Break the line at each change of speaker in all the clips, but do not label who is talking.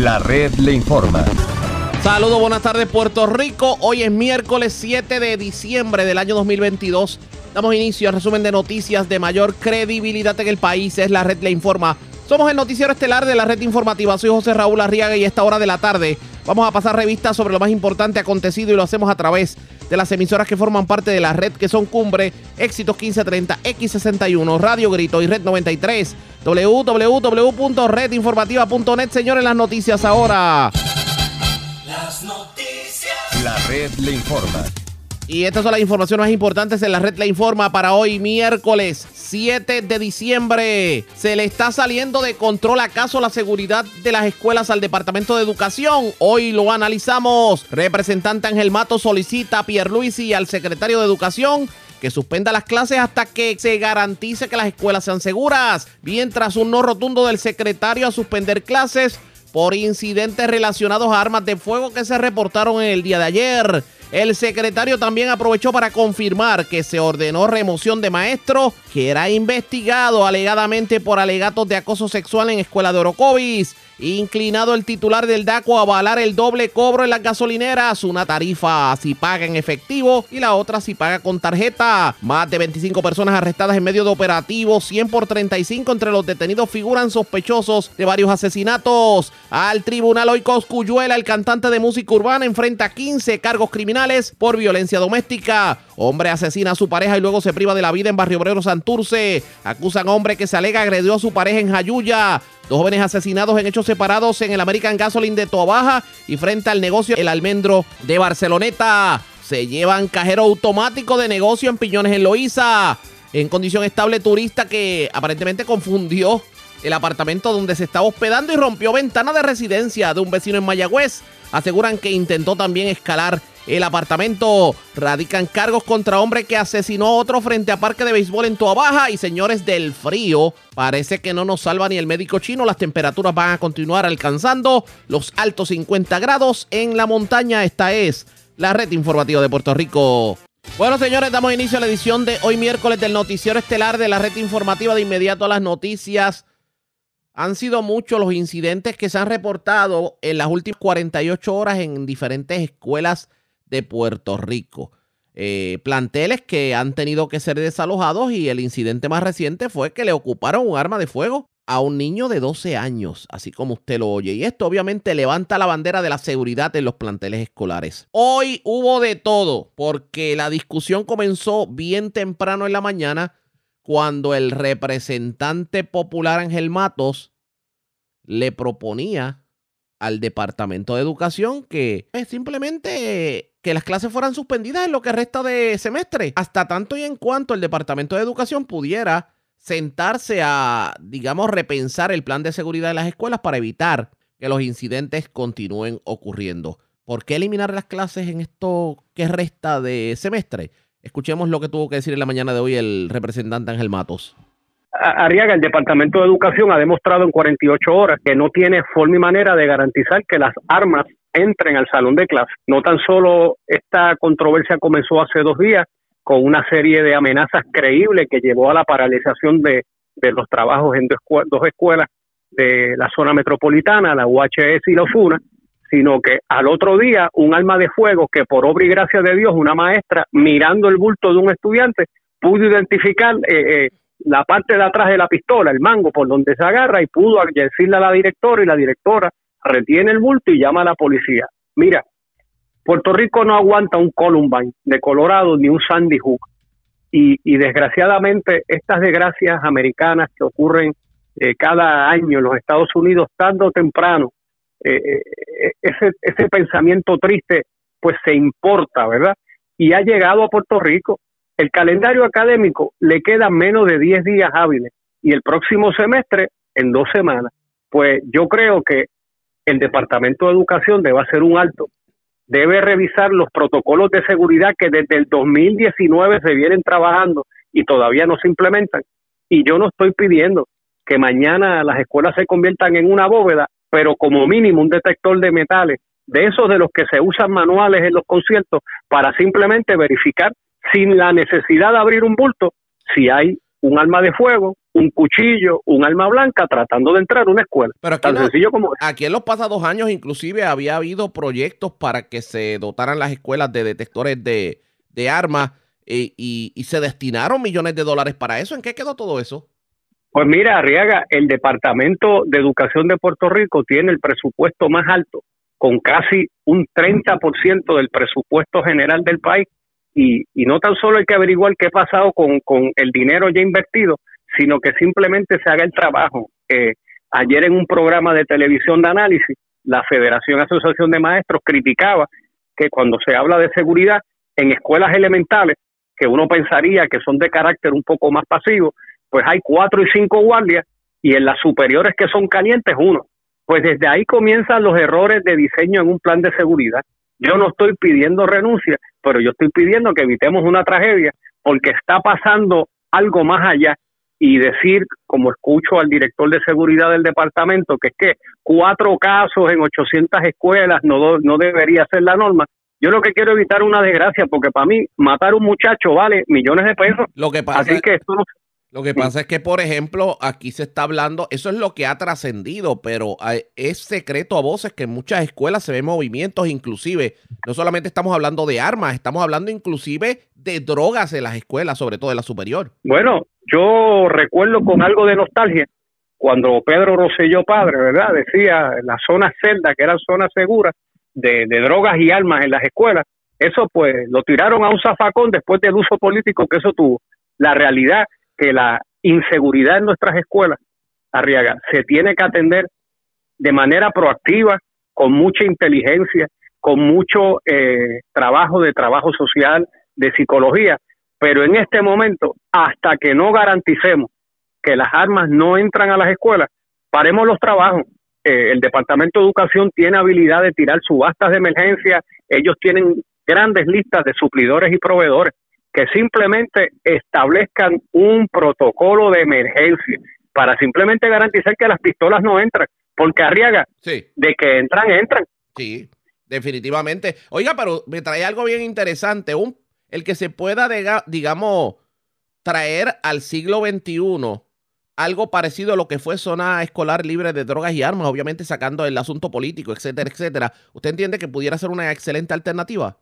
La red le informa.
Saludos, buenas tardes Puerto Rico. Hoy es miércoles 7 de diciembre del año 2022. Damos inicio al resumen de noticias de mayor credibilidad en el país. Es la red le informa. Somos el noticiero estelar de la red informativa. Soy José Raúl Arriaga y a esta hora de la tarde vamos a pasar revistas sobre lo más importante acontecido y lo hacemos a través de las emisoras que forman parte de la red que son Cumbre, Éxitos 1530, X61, Radio Grito y Red 93, www.redinformativa.net. Señores, las noticias ahora.
Las noticias. La red le informa.
Y estas son las informaciones más importantes en la red Le Informa para hoy, miércoles 7 de diciembre. Se le está saliendo de control acaso la seguridad de las escuelas al Departamento de Educación. Hoy lo analizamos. Representante Ángel Mato solicita a Pierluisi y al secretario de Educación que suspenda las clases hasta que se garantice que las escuelas sean seguras. Mientras un no rotundo del secretario a suspender clases por incidentes relacionados a armas de fuego que se reportaron en el día de ayer. El secretario también aprovechó para confirmar que se ordenó remoción de maestro que era investigado alegadamente por alegatos de acoso sexual en escuela de Orocovis. Inclinado el titular del DACO a avalar el doble cobro en las gasolineras, una tarifa si paga en efectivo y la otra si paga con tarjeta. Más de 25 personas arrestadas en medio de operativos, 100 por 35 entre los detenidos figuran sospechosos de varios asesinatos. Al tribunal hoy Coscuyuela, el cantante de música urbana, enfrenta 15 cargos criminales por violencia doméstica. Hombre asesina a su pareja y luego se priva de la vida en Barrio Obrero Santurce. Acusan a hombre que se alega agredió a su pareja en Jayuya. Dos jóvenes asesinados en hechos separados en el American Gasoline de Toabaja y frente al negocio El Almendro de Barceloneta. Se llevan cajero automático de negocio en Piñones en Loíza. En condición estable turista que aparentemente confundió el apartamento donde se estaba hospedando y rompió ventana de residencia de un vecino en Mayagüez. Aseguran que intentó también escalar el apartamento. Radican cargos contra hombre que asesinó a otro frente a parque de béisbol en Baja. Y señores del frío, parece que no nos salva ni el médico chino. Las temperaturas van a continuar alcanzando los altos 50 grados en la montaña. Esta es la red informativa de Puerto Rico. Bueno, señores, damos inicio a la edición de hoy miércoles del noticiero estelar de la red informativa de inmediato a las noticias. Han sido muchos los incidentes que se han reportado en las últimas 48 horas en diferentes escuelas de Puerto Rico. Eh, planteles que han tenido que ser desalojados y el incidente más reciente fue que le ocuparon un arma de fuego a un niño de 12 años, así como usted lo oye. Y esto obviamente levanta la bandera de la seguridad en los planteles escolares. Hoy hubo de todo, porque la discusión comenzó bien temprano en la mañana cuando el representante popular Ángel Matos le proponía al Departamento de Educación que pues, simplemente que las clases fueran suspendidas en lo que resta de semestre, hasta tanto y en cuanto el Departamento de Educación pudiera sentarse a, digamos, repensar el plan de seguridad de las escuelas para evitar que los incidentes continúen ocurriendo. ¿Por qué eliminar las clases en esto que resta de semestre? Escuchemos lo que tuvo que decir en la mañana de hoy el representante Ángel Matos.
Arriaga, el Departamento de Educación ha demostrado en 48 horas que no tiene forma y manera de garantizar que las armas entren al salón de clase. No tan solo esta controversia comenzó hace dos días con una serie de amenazas creíbles que llevó a la paralización de, los trabajos en dos, escuelas de la zona metropolitana, la UHS y la UFUNA, sino que al otro día un arma de fuego que por obra y gracia de Dios una maestra mirando el bulto de un estudiante pudo identificar eh, eh, la parte de atrás de la pistola, el mango por donde se agarra y pudo decirle a la directora y la directora retiene el bulto y llama a la policía. Mira, Puerto Rico no aguanta un Columbine de Colorado ni un Sandy Hook. Y, y desgraciadamente estas desgracias americanas que ocurren eh, cada año en los Estados Unidos, tarde o temprano, eh, eh, ese, ese pensamiento triste pues se importa, ¿verdad? Y ha llegado a Puerto Rico. El calendario académico le queda menos de 10 días hábiles y el próximo semestre en dos semanas. Pues yo creo que el Departamento de Educación debe hacer un alto, debe revisar los protocolos de seguridad que desde el 2019 se vienen trabajando y todavía no se implementan. Y yo no estoy pidiendo que mañana las escuelas se conviertan en una bóveda, pero como mínimo un detector de metales, de esos de los que se usan manuales en los conciertos, para simplemente verificar sin la necesidad de abrir un bulto si hay un arma de fuego, un cuchillo, un arma blanca tratando de entrar a una escuela.
Pero aquí, Tan sencillo como aquí en los pasados años inclusive había habido proyectos para que se dotaran las escuelas de detectores de, armas eh, y, y, se destinaron millones de dólares para eso. ¿En qué quedó todo eso?
Pues mira, Arriaga, el Departamento de Educación de Puerto Rico tiene el presupuesto más alto, con casi un 30% del presupuesto general del país. Y, y no tan solo hay que averiguar qué ha pasado con, con el dinero ya invertido, sino que simplemente se haga el trabajo. Eh, ayer en un programa de televisión de análisis, la Federación Asociación de Maestros criticaba que cuando se habla de seguridad en escuelas elementales, que uno pensaría que son de carácter un poco más pasivo, pues hay cuatro y cinco guardias y en las superiores que son calientes uno. Pues desde ahí comienzan los errores de diseño en un plan de seguridad. Yo no estoy pidiendo renuncia, pero yo estoy pidiendo que evitemos una tragedia porque está pasando algo más allá y decir, como escucho al director de seguridad del departamento, que es que cuatro casos en 800 escuelas no, no debería ser la norma. Yo lo que quiero evitar una desgracia, porque para mí matar a un muchacho vale millones de pesos.
Lo que pasa Así que esto no, lo que pasa es que, por ejemplo, aquí se está hablando, eso es lo que ha trascendido, pero es secreto a voces que en muchas escuelas se ven movimientos, inclusive, no solamente estamos hablando de armas, estamos hablando inclusive de drogas en las escuelas, sobre todo en la superior.
Bueno, yo recuerdo con algo de nostalgia, cuando Pedro Rosselló padre, ¿verdad? Decía las zonas celdas, que eran zonas seguras de, de drogas y armas en las escuelas, eso pues lo tiraron a un zafacón después del uso político que eso tuvo. La realidad que la inseguridad en nuestras escuelas, Arriaga, se tiene que atender de manera proactiva, con mucha inteligencia, con mucho eh, trabajo de trabajo social, de psicología, pero en este momento, hasta que no garanticemos que las armas no entran a las escuelas, paremos los trabajos. Eh, el Departamento de Educación tiene habilidad de tirar subastas de emergencia, ellos tienen grandes listas de suplidores y proveedores que simplemente establezcan un protocolo de emergencia para simplemente garantizar que las pistolas no entran, porque Arriaga, de que entran, entran.
Sí, definitivamente. Oiga, pero me trae algo bien interesante, un, el que se pueda, digamos, traer al siglo XXI algo parecido a lo que fue zona escolar libre de drogas y armas, obviamente sacando el asunto político, etcétera, etcétera. ¿Usted entiende que pudiera ser una excelente alternativa?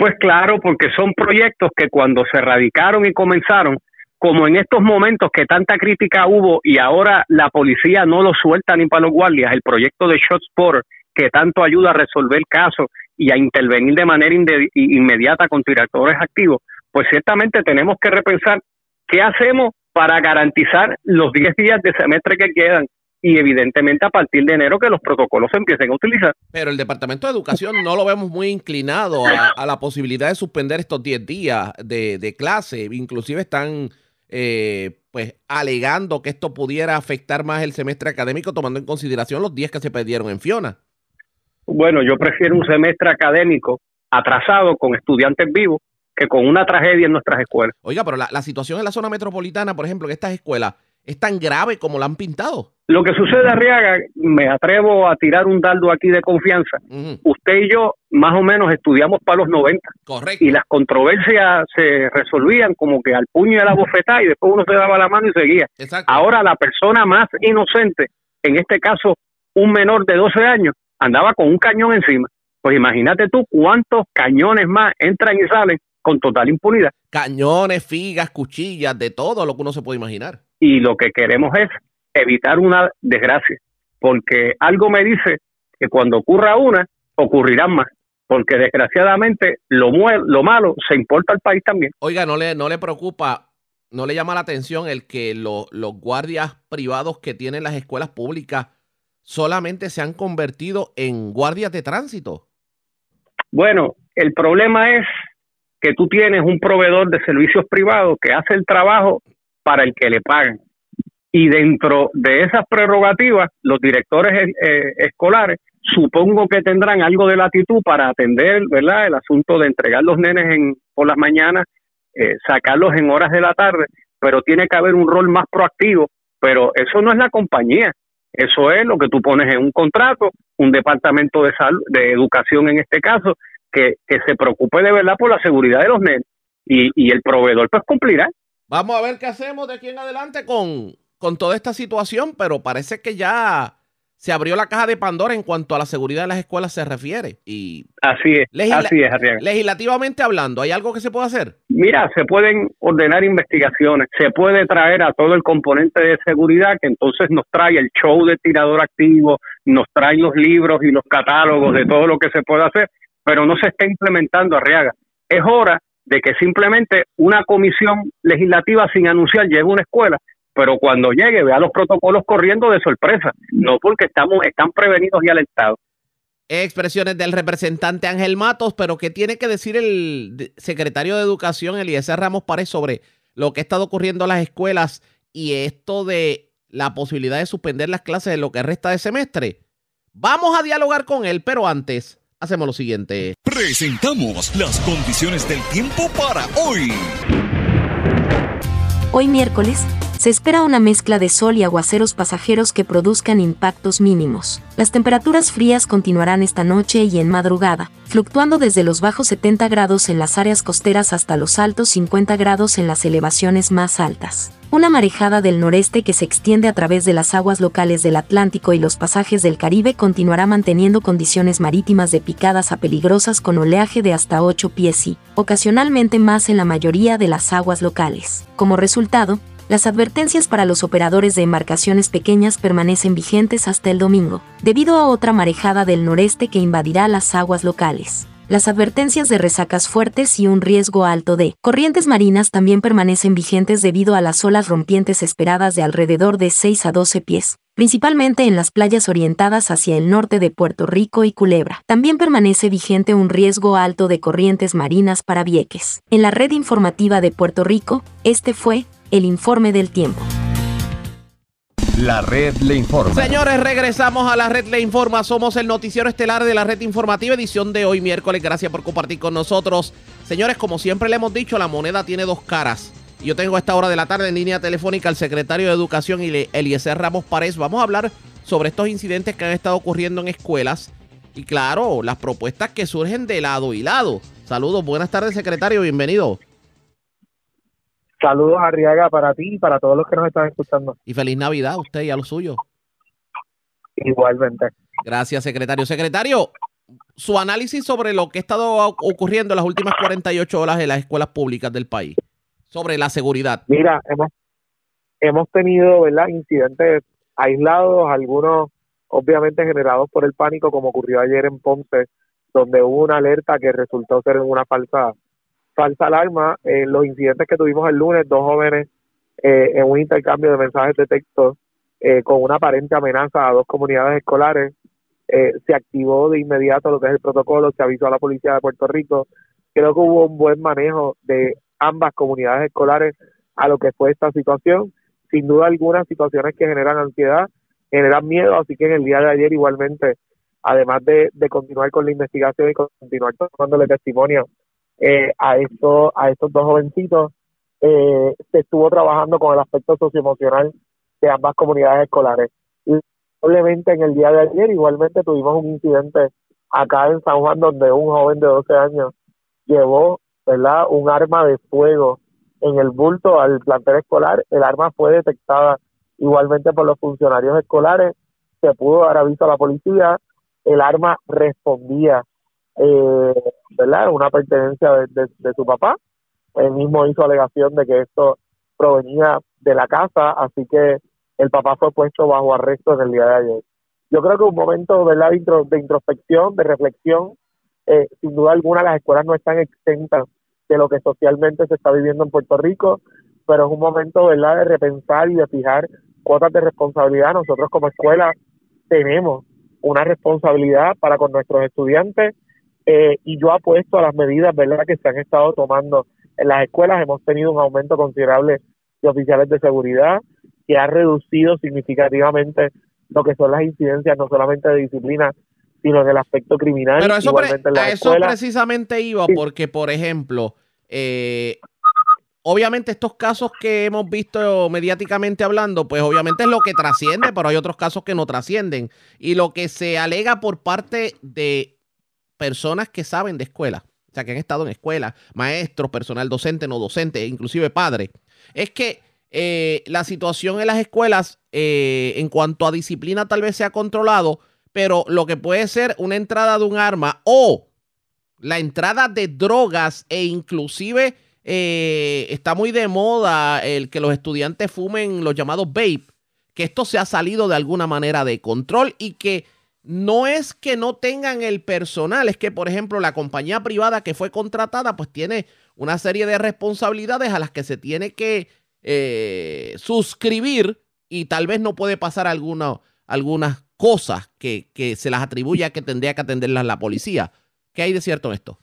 Pues claro, porque son proyectos que cuando se radicaron y comenzaron, como en estos momentos que tanta crítica hubo y ahora la policía no lo suelta ni para los guardias, el proyecto de ShotSpotter, que tanto ayuda a resolver casos y a intervenir de manera inmediata con directores activos, pues ciertamente tenemos que repensar qué hacemos para garantizar los 10 días de semestre que quedan y evidentemente a partir de enero que los protocolos se empiecen a utilizar.
Pero el Departamento de Educación no lo vemos muy inclinado a, la posibilidad de suspender estos 10 días de, clase. Inclusive están eh, pues alegando que esto pudiera afectar más el semestre académico tomando en consideración los días que se perdieron en Fiona.
Bueno, yo prefiero un semestre académico atrasado con estudiantes vivos que con una tragedia en nuestras escuelas.
Oiga, pero la, la situación en la zona metropolitana, por ejemplo, en estas escuelas, es tan grave como la han pintado.
Lo que sucede, Arriaga, me atrevo a tirar un dardo aquí de confianza. Usted y yo más o menos estudiamos para los 90.
Correcto.
Y las controversias se resolvían como que al puño de la bofetada y después uno se daba la mano y seguía. Ahora la persona más inocente, en este caso un menor de 12 años, andaba con un cañón encima. Pues imagínate tú cuántos cañones más entran y salen con total impunidad.
Cañones, figas, cuchillas, de todo lo que uno se puede imaginar.
Y lo que queremos es evitar una desgracia, porque algo me dice que cuando ocurra una, ocurrirán más, porque desgraciadamente lo, lo malo se importa al país también.
Oiga, ¿no le, no le preocupa, no le llama la atención el que los guardias privados que tienen las escuelas públicas solamente se han convertido en guardias de tránsito?
Bueno, el problema es que tú tienes un proveedor de servicios privados que hace el trabajo para el que le pagan. Y dentro de esas prerrogativas los directores eh, escolares supongo que tendrán algo de latitud para atender verdad el asunto de entregar los nenes en por las mañanas eh, sacarlos en horas de la tarde pero tiene que haber un rol más proactivo. Pero eso no es la compañía eso es lo que tú pones en un contrato un departamento de salud de educación en este caso que, que se preocupe de verdad por la seguridad de los nenes y, y el proveedor pues cumplirá
Vamos a ver qué hacemos de aquí en adelante con, con toda esta situación, pero parece que ya se abrió la caja de Pandora en cuanto a la seguridad de las escuelas se refiere. Y
así es, así es,
Legislativamente hablando, ¿hay algo que se puede hacer?
Mira, se pueden ordenar investigaciones, se puede traer a todo el componente de seguridad que entonces nos trae el show de tirador activo, nos trae los libros y los catálogos de todo lo que se puede hacer, pero no se está implementando Arriaga. Es hora de que simplemente una comisión legislativa sin anunciar llegue a una escuela pero cuando llegue vea los protocolos corriendo de sorpresa, no porque estamos están prevenidos y alertados.
Expresiones del representante Ángel Matos, pero ¿qué tiene que decir el secretario de Educación, Eliezer Ramos Párez, sobre lo que ha estado ocurriendo en las escuelas y esto de la posibilidad de suspender las clases en lo que resta de semestre? Vamos a dialogar con él, pero antes hacemos lo siguiente.
Presentamos las condiciones del tiempo para hoy.
Hoy miércoles se espera una mezcla de sol y aguaceros pasajeros que produzcan impactos mínimos. Las temperaturas frías continuarán esta noche y en madrugada, fluctuando desde los bajos 70 grados en las áreas costeras hasta los altos 50 grados en las elevaciones más altas. Una marejada del noreste que se extiende a través de las aguas locales del Atlántico y los pasajes del Caribe continuará manteniendo condiciones marítimas de picadas a peligrosas con oleaje de hasta 8 pies y, ocasionalmente más en la mayoría de las aguas locales. Como resultado, las advertencias para los operadores de embarcaciones pequeñas permanecen vigentes hasta el domingo, debido a otra marejada del noreste que invadirá las aguas locales. Las advertencias de resacas fuertes y un riesgo alto de corrientes marinas también permanecen vigentes debido a las olas rompientes esperadas de alrededor de 6 a 12 pies, principalmente en las playas orientadas hacia el norte de Puerto Rico y Culebra. También permanece vigente un riesgo alto de corrientes marinas para Vieques. En la red informativa de Puerto Rico, este fue el informe del tiempo.
La red le informa.
Señores, regresamos a la red le informa. Somos el noticiero estelar de la red informativa, edición de hoy miércoles. Gracias por compartir con nosotros. Señores, como siempre le hemos dicho, la moneda tiene dos caras. Yo tengo a esta hora de la tarde en línea telefónica al secretario de Educación, Eliezer Ramos Párez. Vamos a hablar sobre estos incidentes que han estado ocurriendo en escuelas y, claro, las propuestas que surgen de lado y lado. Saludos, buenas tardes, secretario, bienvenido.
Saludos, Arriaga, para ti y para todos los que nos están escuchando.
Y feliz Navidad a usted y a los suyos.
Igualmente.
Gracias, secretario. Secretario, su análisis sobre lo que ha estado ocurriendo en las últimas 48 horas en las escuelas públicas del país, sobre la seguridad.
Mira, hemos, hemos tenido ¿verdad? incidentes aislados, algunos obviamente generados por el pánico, como ocurrió ayer en Ponce, donde hubo una alerta que resultó ser una falsa falsa alarma. En los incidentes que tuvimos el lunes, dos jóvenes eh, en un intercambio de mensajes de texto eh, con una aparente amenaza a dos comunidades escolares, eh, se activó de inmediato lo que es el protocolo, se avisó a la policía de Puerto Rico. Creo que hubo un buen manejo de ambas comunidades escolares a lo que fue esta situación. Sin duda algunas situaciones que generan ansiedad, generan miedo, así que en el día de ayer igualmente, además de, de continuar con la investigación y continuar tomándole testimonio eh, a, estos, dos jovencitos. Eh, se estuvo trabajando con el aspecto socioemocional de ambas comunidades escolares. Y probablemente en el día de ayer igualmente tuvimos un incidente acá en San Juan donde un joven de 12 años llevó ¿verdad? un arma de fuego en el bulto al plantel escolar. El arma fue detectada igualmente por los funcionarios escolares. Se pudo dar aviso a la policía. El arma respondía eh, ¿verdad? Una pertenencia de, su papá. Él mismo hizo alegación de que esto provenía de la casa, así que el papá fue puesto bajo arresto en el día de ayer. Yo creo que un momento ¿verdad? de introspección, de reflexión, eh, sin duda alguna las escuelas no están exentas de lo que socialmente se está viviendo en Puerto Rico, pero es un momento ¿verdad? de repensar y de fijar cuotas de responsabilidad. Nosotros como escuela tenemos una responsabilidad para con nuestros estudiantes eh, y yo apuesto a las medidas verdad que se han estado tomando en las escuelas. Hemos tenido un aumento considerable de oficiales de seguridad que ha reducido significativamente lo que son las incidencias, no solamente de disciplina, sino en el aspecto criminal.
Pero eso, a eso precisamente iba, porque, por ejemplo, eh, obviamente estos casos que hemos visto mediáticamente hablando, pues obviamente es lo que trasciende, pero hay otros casos que no trascienden. Y lo que se alega por parte de personas que saben de escuela, o sea, que han estado en escuela, maestros, personal docente, no docente, inclusive padres, es que eh, la situación en las escuelas eh, en cuanto a disciplina tal vez se ha controlado, pero lo que puede ser una entrada de un arma o la entrada de drogas e inclusive eh, está muy de moda el que los estudiantes fumen los llamados vape, que esto se ha salido de alguna manera de control y que no es que no tengan el personal, es que por ejemplo la compañía privada que fue contratada pues tiene una serie de responsabilidades a las que se tiene que eh, suscribir y tal vez no puede pasar alguna, algunas cosas que, que se las atribuya que tendría que atenderlas la policía. ¿Qué hay de cierto en esto?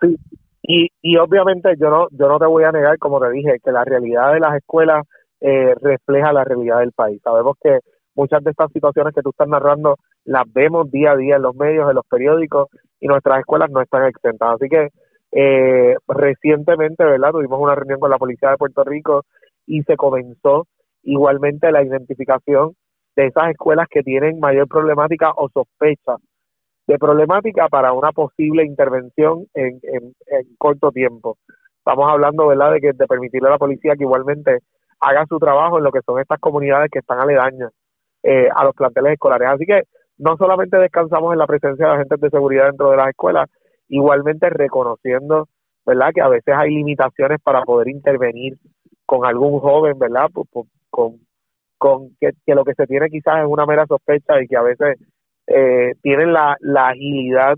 Sí, y, y obviamente yo no, yo no te voy a negar, como te dije, que la realidad de las escuelas eh, refleja la realidad del país. Sabemos que muchas de estas situaciones que tú estás narrando las vemos día a día en los medios, en los periódicos, y nuestras escuelas no están exentas. Así que eh, recientemente, ¿verdad? Tuvimos una reunión con la Policía de Puerto Rico y se comenzó igualmente la identificación de esas escuelas que tienen mayor problemática o sospecha de problemática para una posible intervención en, en, corto tiempo. Estamos hablando, ¿verdad?, de que de permitirle a la policía que igualmente haga su trabajo en lo que son estas comunidades que están aledañas eh, a los planteles escolares. Así que no solamente descansamos en la presencia de agentes de seguridad dentro de las escuelas, igualmente reconociendo, ¿verdad?, que a veces hay limitaciones para poder intervenir con algún joven, ¿verdad?, con, con que, que lo que se tiene quizás es una mera sospecha y que a veces eh, tienen la, la agilidad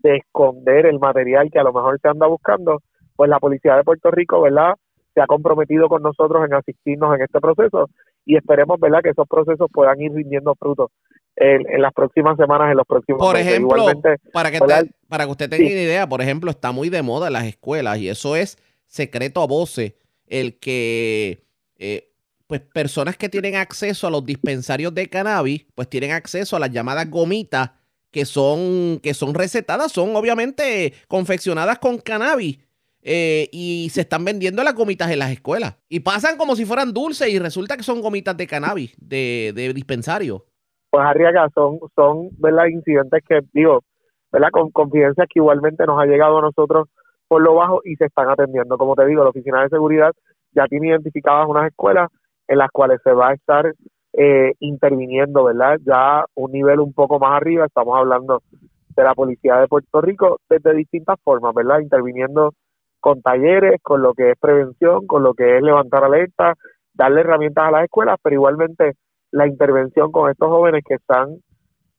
de esconder el material que a lo mejor se anda buscando, pues la Policía de Puerto Rico, ¿verdad? Se ha comprometido con nosotros en asistirnos en este proceso y esperemos, ¿verdad?, que esos procesos puedan ir rindiendo frutos en, las próximas semanas, en los próximos
Por ejemplo, para que, para que usted tenga una idea, por ejemplo, está muy de moda en las escuelas y eso es secreto a voces, el que eh, pues personas que tienen acceso a los dispensarios de cannabis, pues tienen acceso a las llamadas gomitas que son, que son recetadas, son obviamente confeccionadas con cannabis. Eh, y se están vendiendo las gomitas en las escuelas. Y pasan como si fueran dulces y resulta que son gomitas de cannabis, de, de dispensario.
Pues Arriaga, son, son ¿verdad? incidentes que, digo, ¿verdad? con confidencias que igualmente nos ha llegado a nosotros por lo bajo y se están atendiendo. Como te digo, la Oficina de Seguridad ya tiene identificadas unas escuelas en las cuales se va a estar eh, interviniendo, ¿verdad? Ya un nivel un poco más arriba, estamos hablando de la Policía de Puerto Rico desde distintas formas, ¿verdad? Interviniendo con talleres, con lo que es prevención, con lo que es levantar alerta, darle herramientas a las escuelas, pero igualmente la intervención con estos jóvenes que están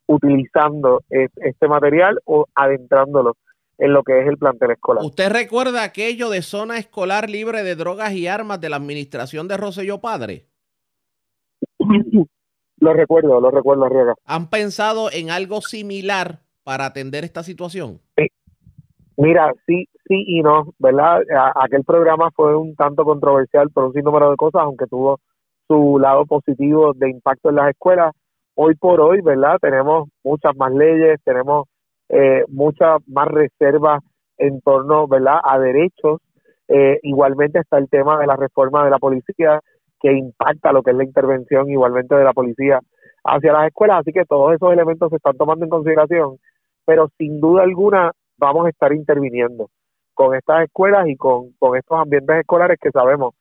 utilizando este material o adentrándolo en lo que es el plantel escolar.
¿Usted recuerda aquello de zona escolar libre de drogas y armas de la administración de Roselló Padre?
lo recuerdo, lo recuerdo, Riega.
¿Han pensado en algo similar para atender esta situación?
Mira, sí, sí y no, ¿verdad? aquel programa fue un tanto controversial por un sinnúmero de cosas, aunque tuvo su lado positivo de impacto en las escuelas. Hoy por hoy, ¿verdad? Tenemos muchas más leyes, tenemos eh, muchas más reservas en torno ¿verdad? a derechos. Eh, igualmente está el tema de la reforma de la policía que impacta lo que es la intervención igualmente de la policía hacia las escuelas. Así que todos esos elementos se están tomando en consideración, pero sin duda alguna vamos a estar interviniendo con estas escuelas y con, con estos ambientes escolares que sabemos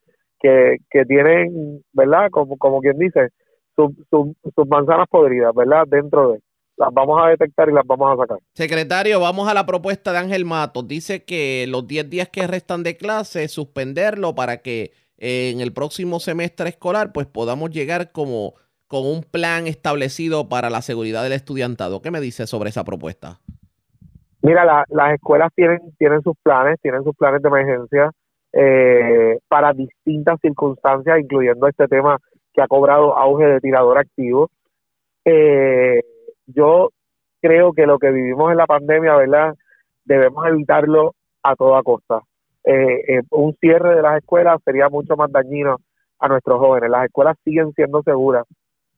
que, que tienen, ¿verdad? Como, como quien dice, sus manzanas podridas, ¿verdad? Dentro de las vamos a detectar y las vamos a sacar.
Secretario, vamos a la propuesta de Ángel Matos. Dice que los 10 días que restan de clase, suspenderlo para que eh, en el próximo semestre escolar pues podamos llegar como con un plan establecido para la seguridad del estudiantado. ¿Qué me dice sobre esa propuesta?
Mira, las escuelas tienen, tienen sus planes, tienen sus planes de emergencia eh, para distintas circunstancias, incluyendo este tema que ha cobrado auge de tirador activo. Eh, yo creo que lo que vivimos en la pandemia, ¿verdad? Debemos evitarlo a toda costa. Eh, eh, un cierre de las escuelas sería mucho más dañino a nuestros jóvenes. Las escuelas siguen siendo seguras.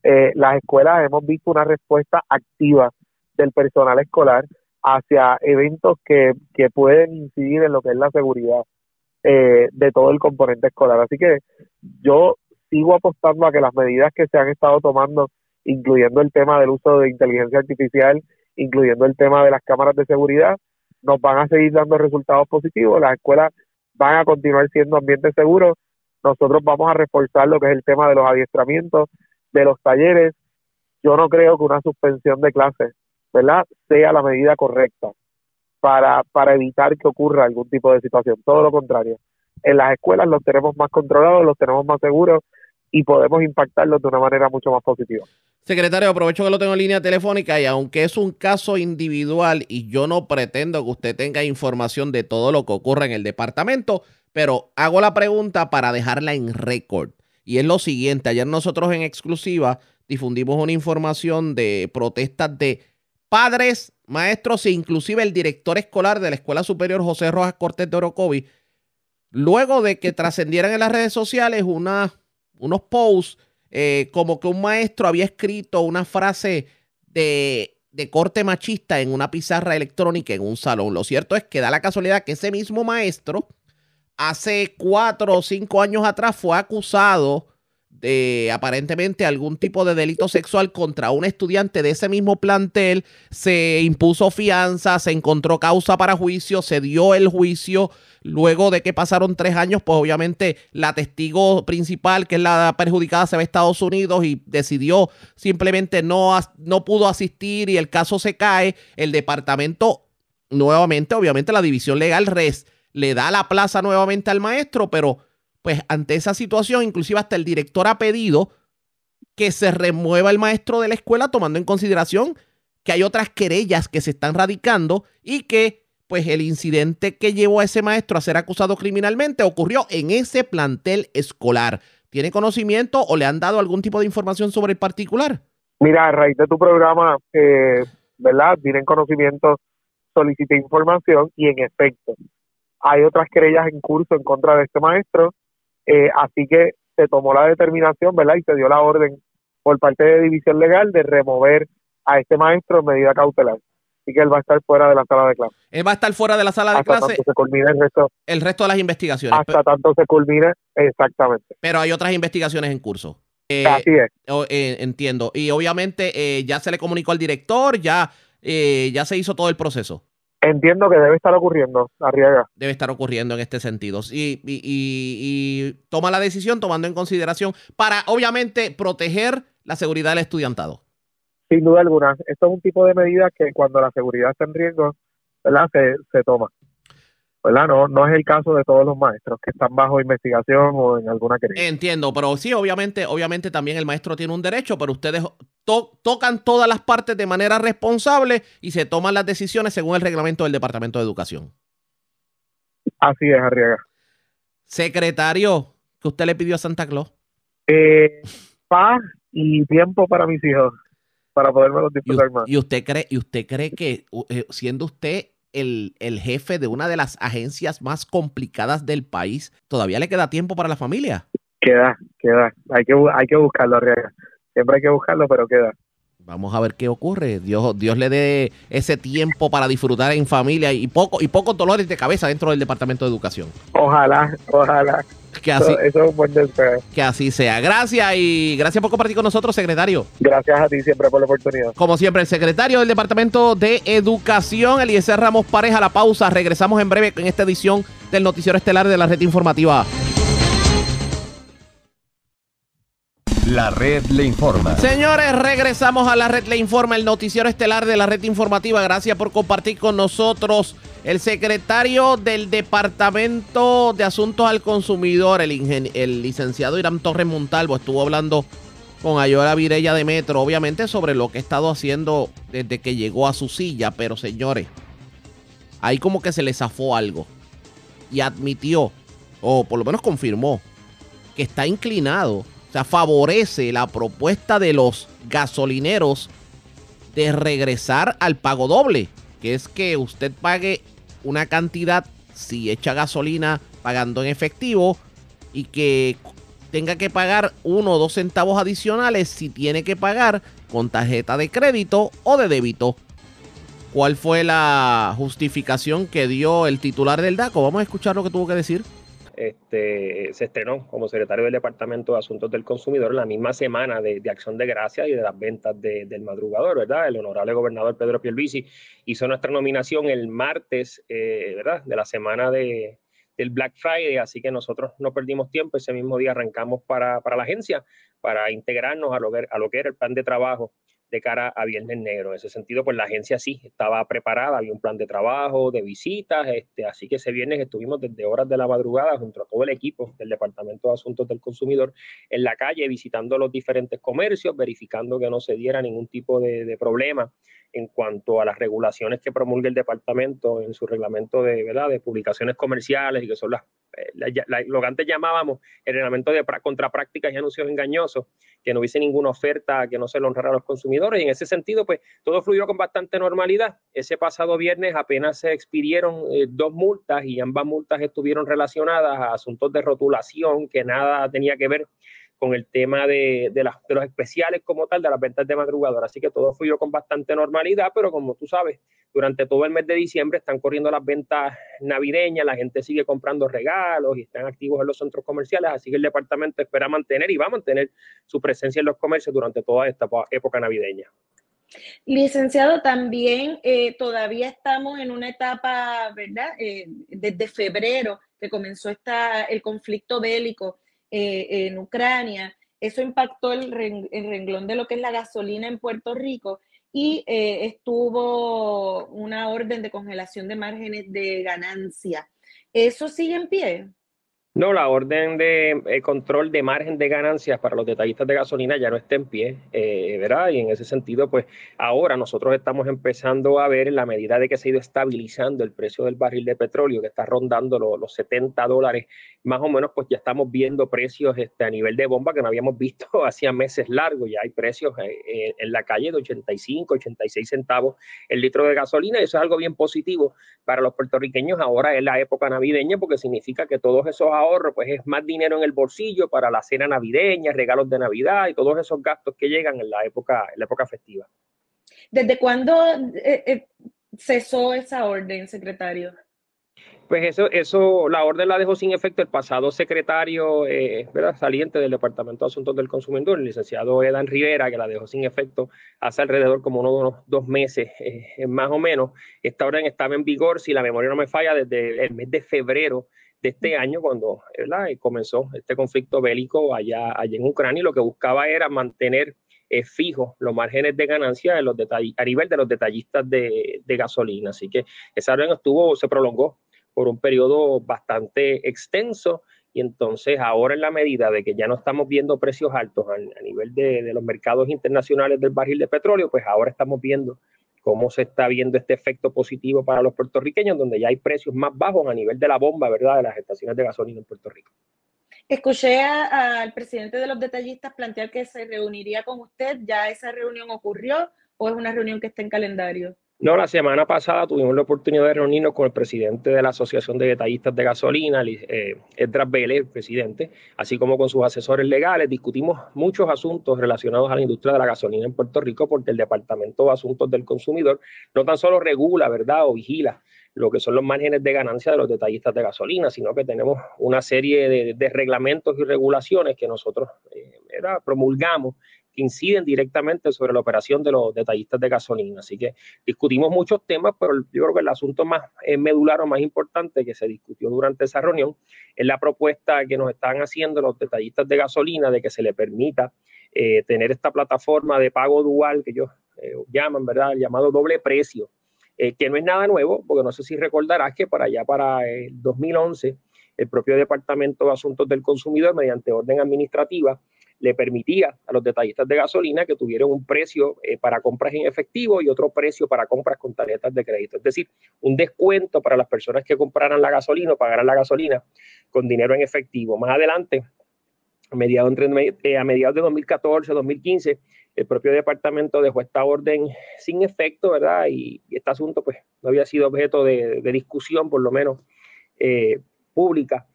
Eh, las escuelas hemos visto una respuesta activa del personal escolar hacia eventos que, que pueden incidir en lo que es la seguridad de todo el componente escolar. Así que yo sigo apostando a que las medidas que se han estado tomando incluyendo el tema del uso de inteligencia artificial, incluyendo el tema de las cámaras de seguridad, nos van a seguir dando resultados positivos. Las escuelas van a continuar siendo ambientes seguros, nosotros vamos a reforzar lo que es el tema de los adiestramientos, de los talleres. Yo no creo que una suspensión de clases, ¿verdad?, sea la medida correcta para, para evitar que ocurra algún tipo de situación. Todo lo contrario. En las escuelas los tenemos más controlados, los tenemos más seguros y podemos impactarlos de una manera mucho más positiva.
Secretario, aprovecho que lo tengo en línea telefónica y aunque es un caso individual y yo no pretendo que usted tenga información de todo lo que ocurre en el departamento, pero hago la pregunta para dejarla en récord. Y es lo siguiente, ayer nosotros en exclusiva difundimos una información de protestas de padres, maestros e inclusive el director escolar de la Escuela Superior José Rojas Cortés de Orocovi, luego de que trascendieran en las redes sociales una, unos posts eh, como que un maestro había escrito una frase de, de corte machista en una pizarra electrónica en un salón. Lo cierto es que da la casualidad que ese mismo maestro hace cuatro o cinco años atrás fue acusado de aparentemente algún tipo de delito sexual contra un estudiante de ese mismo plantel, se impuso fianza, se encontró causa para juicio, se dio el juicio. Luego de que pasaron tres años, pues obviamente la testigo principal, que es la perjudicada, se ve a Estados Unidos y decidió simplemente no, no pudo asistir y el caso se cae. El departamento, nuevamente, obviamente la división legal res le da la plaza nuevamente al maestro, pero pues ante esa situación, inclusive hasta el director ha pedido que se remueva el maestro de la escuela tomando en consideración que hay otras querellas que se están radicando y que pues el incidente que llevó a ese maestro a ser acusado criminalmente ocurrió en ese plantel escolar. ¿Tiene conocimiento o le han dado algún tipo de información sobre el particular?
Mira, a raíz de tu programa, eh, ¿verdad? Tienen conocimiento, solicité información y en efecto, hay otras querellas en curso en contra de este maestro, eh, así que se tomó la determinación, ¿verdad? Y se dio la orden por parte de División Legal de remover a este maestro en medida cautelar. Así que él va a estar fuera de la sala de clase.
Él va a estar fuera de la sala de hasta clase.
Tanto se culmine el resto.
El resto de las investigaciones.
Hasta tanto se culmine, exactamente.
Pero hay otras investigaciones en curso.
Eh, Así es.
Eh, entiendo. Y obviamente ya se le comunicó al director, ya, ya se hizo todo el proceso.
Entiendo que debe estar ocurriendo, Arriaga.
Debe estar ocurriendo en este sentido. Y, y, y, toma la decisión tomando en consideración para, obviamente, proteger la seguridad del estudiantado.
Sin duda alguna. Esto es un tipo de medida que cuando la seguridad está en riesgo, ¿verdad? Se, se toma. ¿Verdad? No, no es el caso de todos los maestros que están bajo investigación o en alguna querella.
Entiendo, pero sí, obviamente, obviamente también el maestro tiene un derecho, pero ustedes tocan todas las partes de manera responsable y se toman las decisiones según el reglamento del Departamento de Educación.
Así es, Arriaga.
Secretario, ¿qué usted le pidió a Santa Claus?
Eh, paz y tiempo para mis hijos, para poderme disfrutar más.
¿Y usted cree, y usted cree que eh, siendo usted el, jefe de una de las agencias más complicadas del país, ¿todavía le queda tiempo para la familia?
Queda, queda. Hay que, hay que buscarlo, Arriaga. Siempre hay que buscarlo, pero queda.
Vamos a ver qué ocurre. Dios, Dios le dé ese tiempo para disfrutar en familia y poco y pocos dolores de cabeza dentro del Departamento de Educación.
Ojalá, ojalá.
Que así,
eso, es un buen deseo.
Que así sea. Gracias y gracias por compartir con nosotros, secretario.
Gracias a ti siempre por la oportunidad.
Como siempre, el secretario del Departamento de Educación, Eliezer Ramos Pareja, la pausa. Regresamos en breve en esta edición del Noticiero Estelar de la Red Informativa.
La red le informa.
Señores, regresamos a la red le informa, el noticiero estelar de la red informativa. Gracias por compartir con nosotros. El secretario del Departamento de Asuntos al Consumidor, el, el licenciado Irán Torres Montalvo, estuvo hablando con Ayola Virella de Metro, obviamente sobre lo que ha estado haciendo desde que llegó a su silla, pero señores, ahí como que se le zafó algo y admitió, o por lo menos confirmó, que está inclinado sea, favorece la propuesta de los gasolineros de regresar al pago doble, que es que usted pague una cantidad si echa gasolina pagando en efectivo y que tenga que pagar uno o dos centavos adicionales si tiene que pagar con tarjeta de crédito o de débito. ¿Cuál fue la justificación que dio el titular del DACO? Vamos a escuchar lo que tuvo que decir
este, se estrenó como secretario del Departamento de Asuntos del Consumidor en la misma semana de, Acción de Gracias y de las ventas del madrugador, ¿verdad? El honorable gobernador Pedro Pierluisi hizo nuestra nominación el martes, eh, ¿verdad? De la semana de, del Black Friday, así que nosotros no perdimos tiempo, ese mismo día arrancamos para, para la agencia para integrarnos a lo, a lo que era el plan de trabajo de cara a Viernes Negro. En ese sentido, pues la agencia sí estaba preparada, había un plan de trabajo, de visitas, este, así que ese viernes estuvimos desde horas de la madrugada junto a todo el equipo del Departamento de Asuntos del Consumidor en la calle, visitando los diferentes comercios, verificando que no se diera ningún tipo de, problema en cuanto a las regulaciones que promulga el departamento en su reglamento de, ¿verdad? de publicaciones comerciales y que son las, eh, lo que antes llamábamos el reglamento de contraprácticas y anuncios engañosos, que no hubiese ninguna oferta que no se lo honrara a los consumidores. Y en ese sentido, pues todo fluyó con bastante normalidad. Ese pasado viernes apenas se expidieron eh, dos multas y ambas multas estuvieron relacionadas a asuntos de rotulación que nada tenía que ver con el tema de, las, de los especiales como tal, de las ventas de madrugadora. Así que todo fluyó con bastante normalidad, pero como tú sabes, durante todo el mes de diciembre están corriendo las ventas navideñas, la gente sigue comprando regalos y están activos en los centros comerciales, así que el departamento espera mantener y va a mantener su presencia en los comercios durante toda esta época navideña.
Licenciado, también eh, todavía estamos en una etapa, ¿verdad? Eh, desde febrero que comenzó esta, el conflicto bélico eh, en Ucrania. Eso impactó el, renglón de lo que es la gasolina en Puerto Rico y eh, estuvo una orden de congelación de márgenes de ganancia. ¿Eso sigue en pie?
No, la orden de eh, control de margen de ganancias para los detallistas de gasolina ya no está en pie, eh, ¿verdad? Y en ese sentido, pues ahora nosotros estamos empezando a ver en la medida de que se ha ido estabilizando el precio del barril de petróleo, que está rondando los 70 dólares, más o menos, pues ya estamos viendo precios este, a nivel de bomba que no habíamos visto hacía meses largos. Ya hay precios eh, en la calle de 85, 86 centavos el litro de gasolina, y eso es algo bien positivo para los puertorriqueños ahora en la época navideña, porque significa que todos esos ahorro, pues es más dinero en el bolsillo para la cena navideña, regalos de Navidad y todos esos gastos que llegan en la época, en la época festiva.
¿Desde cuándo eh, eh, cesó esa orden, secretario?
Pues eso, eso, la orden la dejó sin efecto el pasado secretario eh, ¿verdad? saliente del Departamento de Asuntos del Consumidor, el licenciado Edan Rivera, que la dejó sin efecto hace alrededor como unos dos meses, más o menos. Esta orden estaba en vigor, si la memoria no me falla, desde el mes de febrero de este año, cuando comenzó este conflicto bélico allá, allá en Ucrania, y lo que buscaba era mantener eh, fijos los márgenes de ganancia los a nivel de los detallistas de, gasolina. Así que esa orden estuvo, se prolongó por un periodo bastante extenso y entonces ahora en la medida de que ya no estamos viendo precios altos a, nivel de, de, los mercados internacionales del barril de petróleo, pues ahora estamos viendo cómo se está viendo este efecto positivo para los puertorriqueños, donde ya hay precios más bajos a nivel de la bomba, ¿verdad?, de las estaciones de gasolina en Puerto Rico.
Escuché al presidente de los detallistas plantear que se reuniría con usted. ¿Ya esa reunión ocurrió o es una reunión que está en calendario?
No, la semana pasada tuvimos la oportunidad de reunirnos con el presidente de la Asociación de Detallistas de Gasolina, eh, Edras Vélez, presidente, así como con sus asesores legales. Discutimos muchos asuntos relacionados a la industria de la gasolina en Puerto Rico porque el Departamento de Asuntos del Consumidor no tan solo regula, ¿verdad?, o vigila lo que son los márgenes de ganancia de los detallistas de gasolina, sino que tenemos una serie de, reglamentos y regulaciones que nosotros eh, promulgamos que inciden directamente sobre la operación de los detallistas de gasolina. Así que discutimos muchos temas, pero yo creo que el asunto más eh, medular o más importante que se discutió durante esa reunión es la propuesta que nos están haciendo los detallistas de gasolina de que se le permita eh, tener esta plataforma de pago dual que ellos eh, llaman, ¿verdad? El llamado doble precio, que no es nada nuevo, porque no sé si recordarás que para allá, para el 2011, el propio Departamento de Asuntos del Consumidor, mediante orden administrativa, le permitía a los detallistas de gasolina que tuvieran un precio eh, para compras en efectivo y otro precio para compras con tarjetas de crédito. Es decir, un descuento para las personas que compraran la gasolina o pagaran la gasolina con dinero en efectivo. Más adelante, a mediados, eh, de 2014, 2015, el propio departamento dejó esta orden sin efecto, ¿verdad? Y, este asunto pues no había sido objeto de, discusión, por lo menos eh, pública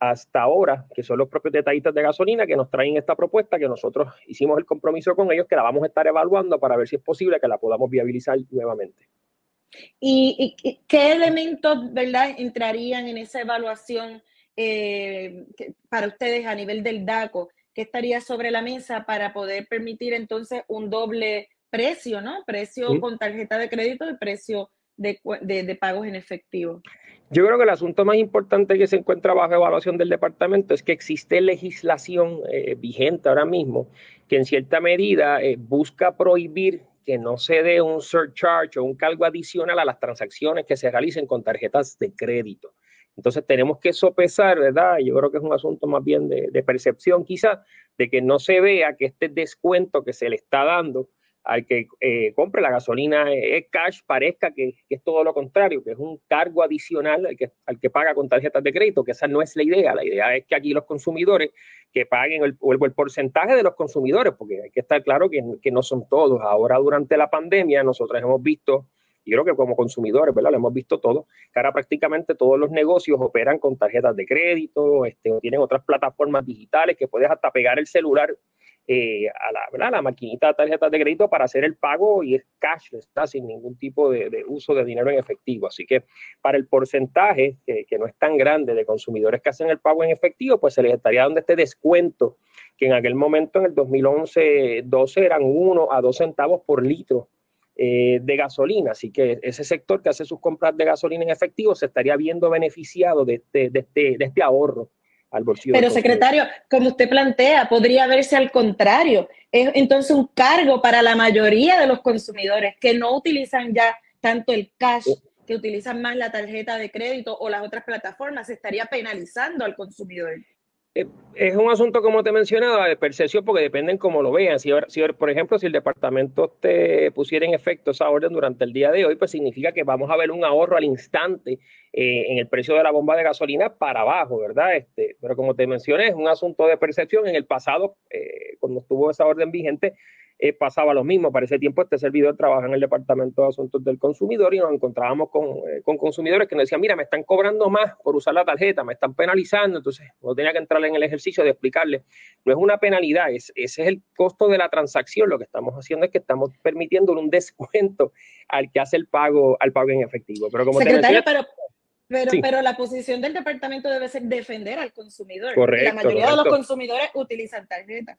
hasta ahora, que son los propios detallistas de gasolina que nos traen esta propuesta, que nosotros hicimos el compromiso con ellos, que la vamos a estar evaluando para ver si es posible que la podamos viabilizar nuevamente.
¿Y, qué elementos, verdad, entrarían en esa evaluación eh, para ustedes a nivel del DACO? ¿Qué estaría sobre la mesa para poder permitir entonces un doble precio, ¿no? Precio con tarjeta de crédito y precio de, pagos en efectivo?
Yo creo que el asunto más importante que se encuentra bajo evaluación del departamento es que existe legislación eh, vigente ahora mismo que en cierta medida eh, busca prohibir que no se dé un surcharge o un cargo adicional a las transacciones que se realicen con tarjetas de crédito. Entonces tenemos que sopesar, ¿verdad? Yo creo que es un asunto más bien de, de percepción quizás, de que no se vea que este descuento que se le está dando al que eh, compre la gasolina es cash parezca que, es todo lo contrario, que es un cargo adicional al que, al que paga con tarjetas de crédito, que esa no es la idea. La idea es que aquí los consumidores que paguen el, el, porcentaje de los consumidores, porque hay que estar claro que, que, no son todos. Ahora durante la pandemia nosotros hemos visto, y creo que como consumidores, ¿verdad? Lo hemos visto todo, que ahora prácticamente todos los negocios operan con tarjetas de crédito, este, tienen otras plataformas digitales que puedes hasta pegar el celular eh, a la, la maquinita de tarjetas de crédito para hacer el pago y es cash, está sin ningún tipo de, uso de dinero en efectivo. Así que para el porcentaje, que, no es tan grande, de consumidores que hacen el pago en efectivo, pues se les estaría dando este descuento, que en aquel momento, en el 2011-12, eran 1 a 2 centavos por litro eh, de gasolina. Así que ese sector que hace sus compras de gasolina en efectivo se estaría viendo beneficiado de este, de este, de este ahorro
pero secretario, como usted plantea, podría verse al contrario. Es entonces un cargo para la mayoría de los consumidores que no utilizan ya tanto el cash, que utilizan más la tarjeta de crédito o las otras plataformas, se estaría penalizando al consumidor.
Eh, es un asunto, como te mencionaba, de percepción, porque dependen cómo lo vean. Si, si, por ejemplo, si el departamento te pusiera en efecto esa orden durante el día de hoy, pues significa que vamos a ver un ahorro al instante eh, en el precio de la bomba de gasolina para abajo, ¿verdad? Este, pero como te mencioné, es un asunto de percepción. En el pasado, eh, cuando estuvo esa orden vigente, eh, pasaba lo mismo. Para ese tiempo este servidor trabaja en el Departamento de Asuntos del Consumidor y nos encontrábamos con, eh, con, consumidores que nos decían, mira, me están cobrando más por usar la tarjeta, me están penalizando. Entonces, no tenía que entrar en el ejercicio de explicarle. No es una penalidad, es, ese es el costo de la transacción. Lo que estamos haciendo es que estamos permitiendo un descuento al que hace el pago, al pago en efectivo. Pero como
Secretario, pero... Pero, pero la posición del departamento debe ser defender al consumidor.
Correcto,
la mayoría de los consumidores utilizan tarjeta.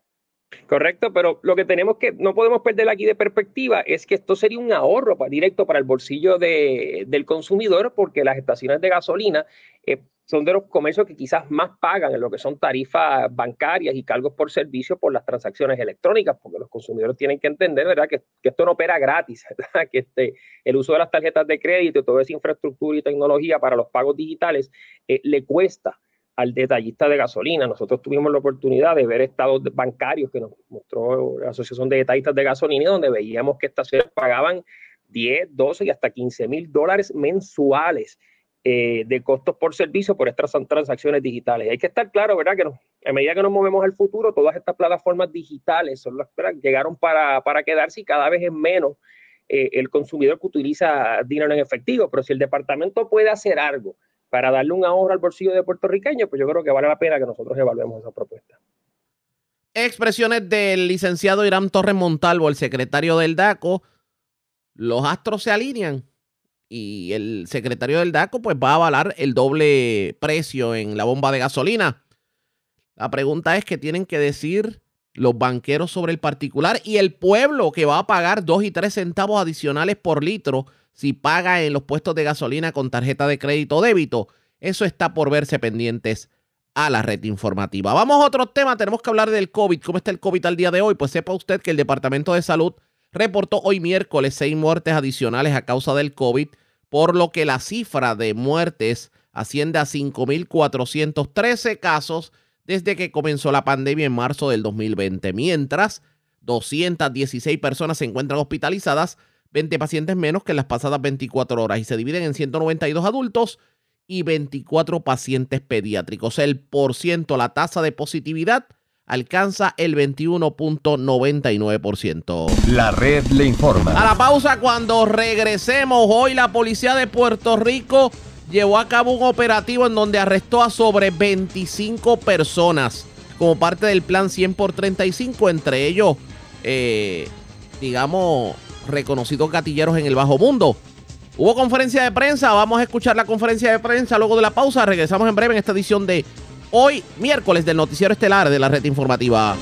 Correcto, pero lo que tenemos que, no podemos perder aquí de perspectiva es que esto sería un ahorro directo para el bolsillo del consumidor porque las estaciones de gasolina eh, son de los comercios que quizás más pagan en lo que son tarifas bancarias y cargos por servicio por las transacciones electrónicas, porque los consumidores tienen que entender, ¿verdad?, que, esto no opera gratis, que este, el uso de las tarjetas de crédito toda esa infraestructura y tecnología para los pagos digitales eh, le cuesta al detallista de gasolina. Nosotros tuvimos la oportunidad de ver estados bancarios que nos mostró la Asociación de Detallistas de Gasolina, donde veíamos que estaciones pagaban 10, 12 y hasta 15 mil dólares mensuales eh, de costos por servicio por estas transacciones digitales. Hay que estar claro, ¿verdad? Que a medida que nos movemos al futuro, todas estas plataformas digitales son las que llegaron para, para quedarse y cada vez es menos eh, el consumidor que utiliza dinero en efectivo. Pero si el departamento puede hacer algo, para darle un ahorro al bolsillo de puertorriqueño, pues yo creo que vale la pena que nosotros evaluemos esa propuesta.
Expresiones del licenciado Irán Torres Montalvo, el secretario del DACO. Los astros se alinean y el secretario del DACO pues va a avalar el doble precio en la bomba de gasolina. La pregunta es qué tienen que decir los banqueros sobre el particular y el pueblo que va a pagar dos y tres centavos adicionales por litro si paga en los puestos de gasolina con tarjeta de crédito o débito. Eso está por verse pendientes a la red informativa. Vamos a otro tema, tenemos que hablar del COVID. ¿Cómo está el COVID al día de hoy? Pues sepa usted que el Departamento de Salud reportó hoy miércoles seis muertes adicionales a causa del COVID, por lo que la cifra de muertes asciende a 5.413 casos desde que comenzó la pandemia en marzo del 2020, mientras 216 personas se encuentran hospitalizadas 20 pacientes menos que en las pasadas 24 horas y se dividen en 192 adultos y 24 pacientes pediátricos. El por ciento, la tasa de positividad alcanza el 21.99%.
La red le informa.
A la pausa cuando regresemos, hoy la policía de Puerto Rico llevó a cabo un operativo en donde arrestó a sobre 25 personas como parte del plan 100 por 35, entre ellos, eh, digamos, reconocidos gatilleros en el bajo mundo. Hubo conferencia de prensa, vamos a escuchar la conferencia de prensa luego de la pausa. Regresamos en breve en esta edición de hoy, miércoles, del Noticiero Estelar de la Red Informativa.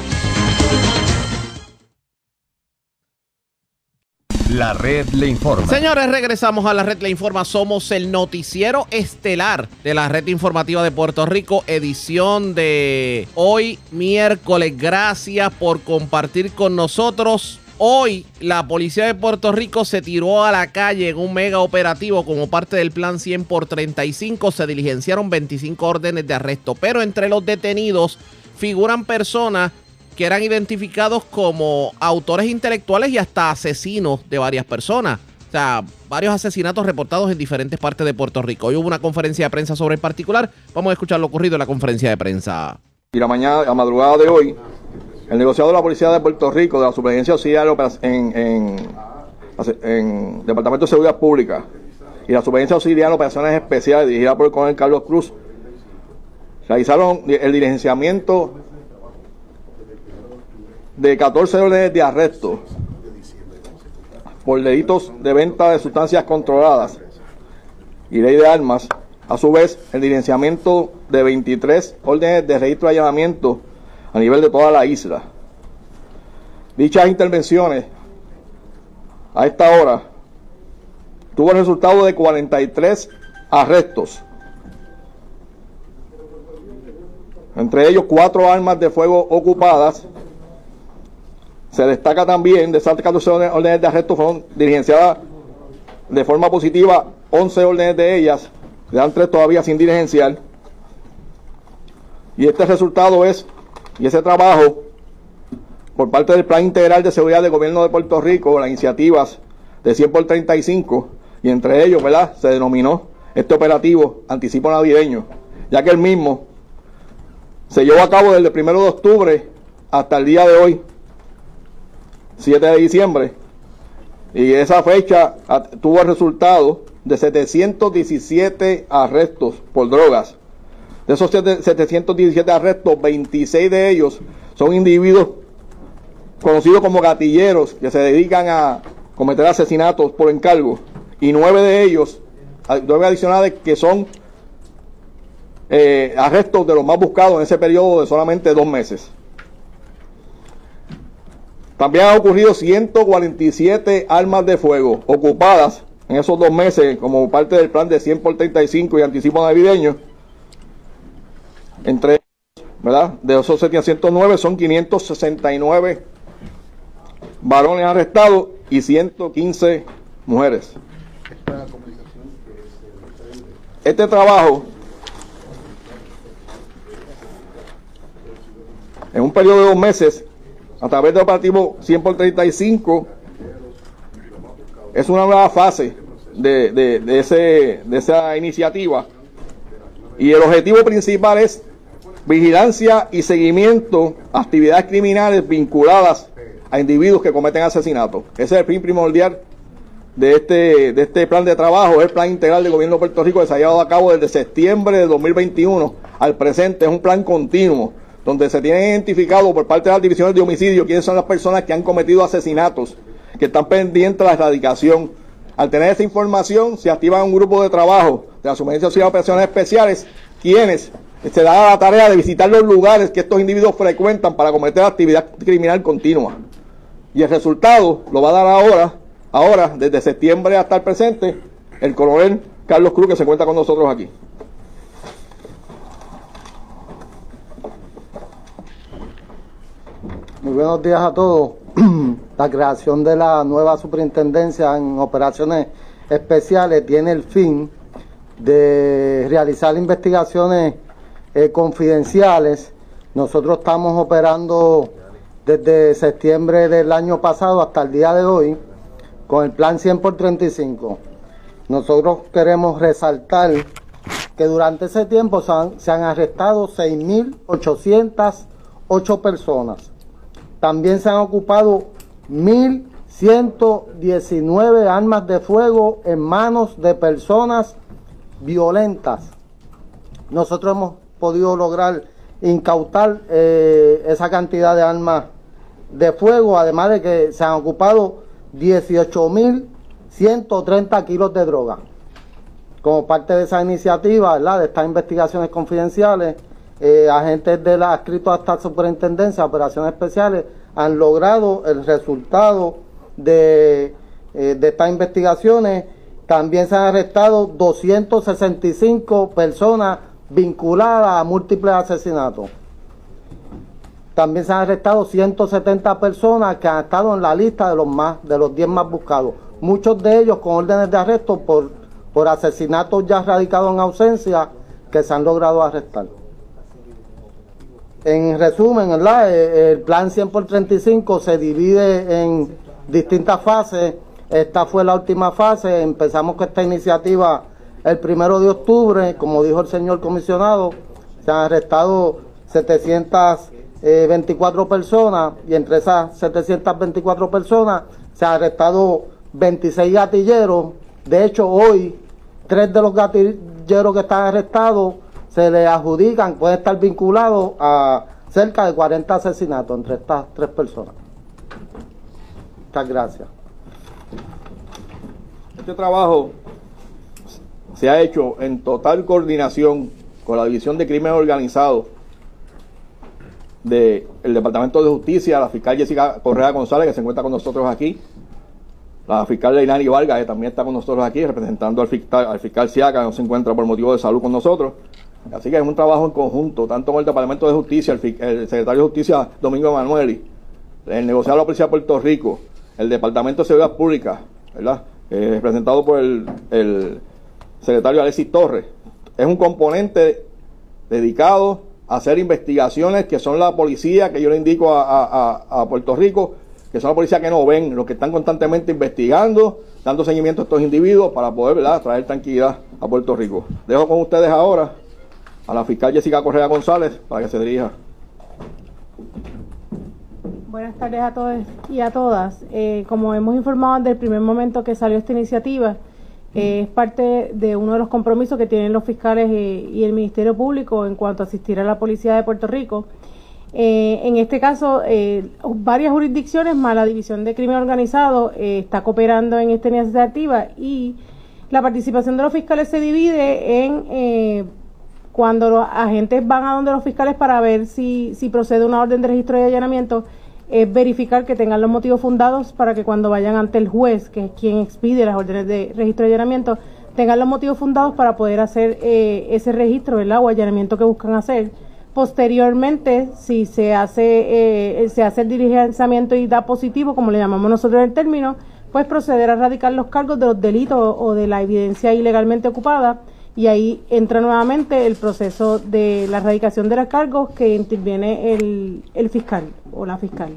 La red le informa. Señores, regresamos a la red le informa. Somos el noticiero estelar de la red informativa de Puerto Rico, edición de hoy miércoles. Gracias por compartir con nosotros. Hoy la policía de Puerto Rico se tiró a la calle en un mega operativo como parte del plan 100 por 35. Se diligenciaron 25 órdenes de arresto, pero entre los detenidos figuran personas que eran identificados como autores intelectuales y hasta asesinos de varias personas. O sea, varios asesinatos reportados en diferentes partes de Puerto Rico. Hoy hubo una conferencia de prensa sobre el particular. Vamos a escuchar lo ocurrido en la conferencia de prensa.
Y la mañana, a madrugada de hoy, el negociado de la Policía de Puerto Rico, de la Superintendencia Auxiliar en, en, en, Departamento de Seguridad Pública y la Superintendencia Auxiliar de Operaciones Especiales, dirigida por el coronel Carlos Cruz, realizaron el diligenciamiento de 14 órdenes de arresto por delitos de venta de sustancias controladas y ley de armas. A su vez, el diligenciamiento de 23 órdenes de registro de allanamiento a nivel de toda la isla. Dichas intervenciones a esta hora tuvo el resultado de 43 arrestos, entre ellos cuatro armas de fuego ocupadas se destaca también de esas 14 órdenes de arresto fueron diligenciadas de forma positiva 11 órdenes de ellas, quedan tres todavía sin diligenciar. Y este resultado es, y ese trabajo por parte del Plan Integral de Seguridad del Gobierno de Puerto Rico, las iniciativas de 100 por 35, y entre ellos, ¿verdad?, se denominó este operativo anticipo navideño, ya que el mismo se llevó a cabo desde el 1 de octubre hasta el día de hoy, 7 de diciembre. Y esa fecha tuvo el resultado de 717 arrestos por drogas. De esos 717 arrestos, 26 de ellos son individuos conocidos como gatilleros que se dedican a cometer asesinatos por encargo. Y nueve de ellos, nueve adicionales que son eh, arrestos de los más buscados en ese periodo de solamente dos meses. También han ocurrido 147 armas de fuego ocupadas en esos dos meses como parte del plan de 100 por 35 y anticipo navideño. Entre ¿verdad? De esos 709 son 569 varones arrestados y 115 mujeres. Este trabajo, en un periodo de dos meses, a través del operativo 100 por 35 es una nueva fase de, de, ese, de esa iniciativa y el objetivo principal es vigilancia y seguimiento a actividades criminales vinculadas a individuos que cometen asesinatos. Ese es el fin primordial de este, de este plan de trabajo, el plan integral del gobierno de Puerto Rico que se ha llevado a cabo desde septiembre de 2021 al presente. Es un plan continuo donde se tiene identificado por parte de las divisiones de homicidio quiénes son las personas que han cometido asesinatos, que están pendientes de la erradicación. Al tener esa información, se activa un grupo de trabajo de la Sugerencia de Operaciones Especiales, quienes se dan la tarea de visitar los lugares que estos individuos frecuentan para cometer actividad criminal continua. Y el resultado lo va a dar ahora, ahora, desde septiembre hasta el presente, el coronel Carlos Cruz, que se encuentra con nosotros aquí.
Muy buenos días a todos. la creación de la nueva superintendencia en operaciones especiales tiene el fin de realizar investigaciones eh, confidenciales. Nosotros estamos operando desde septiembre del año pasado hasta el día de hoy con el plan 100 por 35. Nosotros queremos resaltar que durante ese tiempo se han, se han arrestado 6.808 personas también se han ocupado 1.119 armas de fuego en manos de personas violentas. Nosotros hemos podido lograr incautar eh, esa cantidad de armas de fuego, además de que se han ocupado 18.130 kilos de droga. Como parte de esa iniciativa, de estas investigaciones confidenciales, eh, agentes de la adscritos a esta superintendencia, operaciones especiales, han logrado el resultado de eh, de estas investigaciones también se han arrestado 265 personas vinculadas a múltiples asesinatos. También se han arrestado 170 personas que han estado en la lista de los más de los 10 más buscados. Muchos de ellos con órdenes de arresto por, por asesinatos ya radicados en ausencia que se han logrado arrestar. En resumen. Eh, el plan 100 por 35 se divide en distintas fases esta fue la última fase. Empezamos con esta iniciativa el primero de octubre. Como dijo el señor comisionado, se han arrestado 724 personas y entre esas 724 personas se han arrestado 26 gatilleros. De hecho, hoy, tres de los gatilleros que están arrestados se les adjudican, pueden estar vinculados a cerca de 40 asesinatos entre estas tres personas. Muchas gracias.
Este trabajo se ha hecho en total coordinación con la División de Crimen Organizado del Departamento de Justicia, la fiscal Jessica Correa González, que se encuentra con nosotros aquí, la fiscal Leilani Vargas, que también está con nosotros aquí, representando al fiscal, al fiscal Siaca, que no se encuentra por motivo de salud con nosotros. Así que es un trabajo en conjunto, tanto con el Departamento de Justicia, el, secretario de Justicia Domingo Emanueli, el negociado de la Policía de Puerto Rico, el Departamento de Seguridad Pública, ¿verdad? eh, representado por el, secretario Alexis Torres. Es un componente dedicado a hacer investigaciones que son la policía, que yo le indico a, Puerto Rico, que son la policía que no ven, los que están constantemente investigando, dando seguimiento a estos individuos para poder traer tranquilidad a Puerto Rico. Dejo con ustedes ahora a la fiscal Jessica Correa González para que se dirija.
Buenas tardes a todos y a todas. Eh, como hemos informado desde el primer momento que salió esta iniciativa, eh, es parte de uno de los compromisos que tienen los fiscales eh, y el Ministerio Público en cuanto a asistir a la Policía de Puerto Rico. en este caso, varias jurisdicciones más la División de Crimen Organizado está cooperando en esta iniciativa y la participación de los fiscales se divide en cuando los agentes van a donde los fiscales para ver si, si procede una orden de registro y allanamiento es verificar que tengan los motivos fundados para que cuando vayan ante el juez, que es quien expide las órdenes de registro y allanamiento, tengan los motivos fundados para poder hacer eh, ese registro ¿verdad? o allanamiento que buscan hacer. Posteriormente, si se hace, eh, se hace el diligenciamiento y da positivo, como le llamamos nosotros el término, pues proceder a radicar los cargos de los delitos o de la evidencia ilegalmente ocupada y ahí entra nuevamente el proceso de la erradicación de los cargos que interviene el, el fiscal o la fiscal.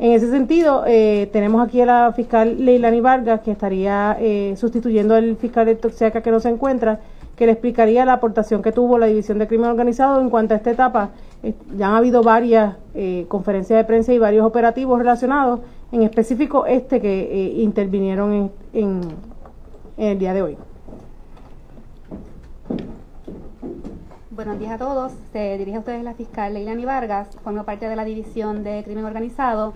En ese sentido, eh, tenemos aquí a la fiscal Leilani Vargas, que estaría eh, sustituyendo al fiscal de Toxiaca que no se encuentra, que le explicaría la aportación que tuvo la División de Crimen Organizado en cuanto a esta etapa. ya han habido varias eh, conferencias de prensa y varios operativos relacionados, en específico este que intervinieron en el día de hoy.
Buenos días a todos. Se dirige a ustedes la fiscal Leilani Vargas, formo parte de la División de Crimen Organizado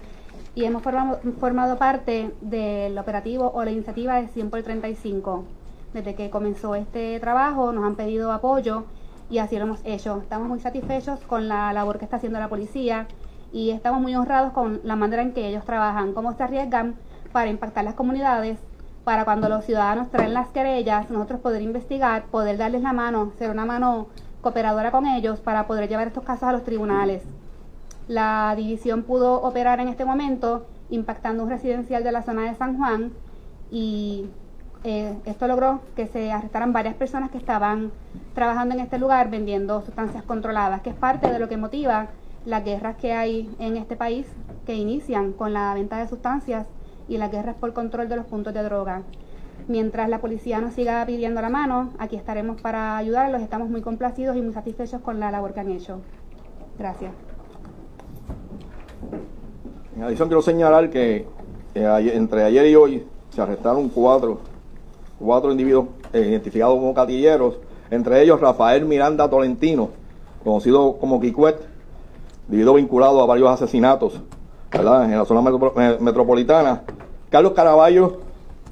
y hemos formado, parte del operativo o la iniciativa de 100 por 35. Desde que comenzó este trabajo nos han pedido apoyo y así lo hemos hecho. Estamos muy satisfechos con la labor que está haciendo la policía y estamos muy honrados con la manera en que ellos trabajan, cómo se arriesgan para impactar las comunidades, para cuando los ciudadanos traen las querellas, nosotros poder investigar, poder darles la mano, ser una mano cooperadora con ellos para poder llevar estos casos a los tribunales. La división pudo operar en este momento impactando un residencial de la zona de San Juan y eh, esto logró que se arrestaran varias personas que estaban trabajando en este lugar vendiendo sustancias controladas, que es parte de lo que motiva las guerras que hay en este país que inician con la venta de sustancias y las guerras por control de los puntos de droga. Mientras la policía nos siga pidiendo la mano, aquí estaremos para ayudarlos. Estamos muy complacidos y muy satisfechos con la labor que han hecho. Gracias.
En adición, quiero señalar que entre ayer y hoy se arrestaron cuatro, cuatro individuos eh, identificados como catilleros, entre ellos Rafael Miranda Tolentino, conocido como Kikwet, individuo vinculado a varios asesinatos ¿verdad? en la zona metropolitana. Carlos Caraballo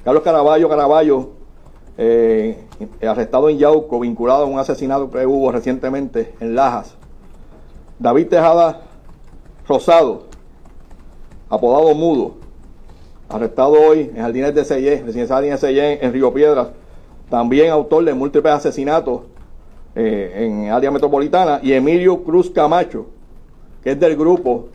Carlos Caraballo Caraballo, eh, arrestado en Yauco, vinculado a un asesinato que hubo recientemente en Lajas. David Tejada Rosado, apodado Mudo, arrestado hoy en Jardines de Sellé, residencia de Sellé en Río Piedras, también autor de múltiples asesinatos eh, en área metropolitana, y Emilio Cruz Camacho, que es del grupo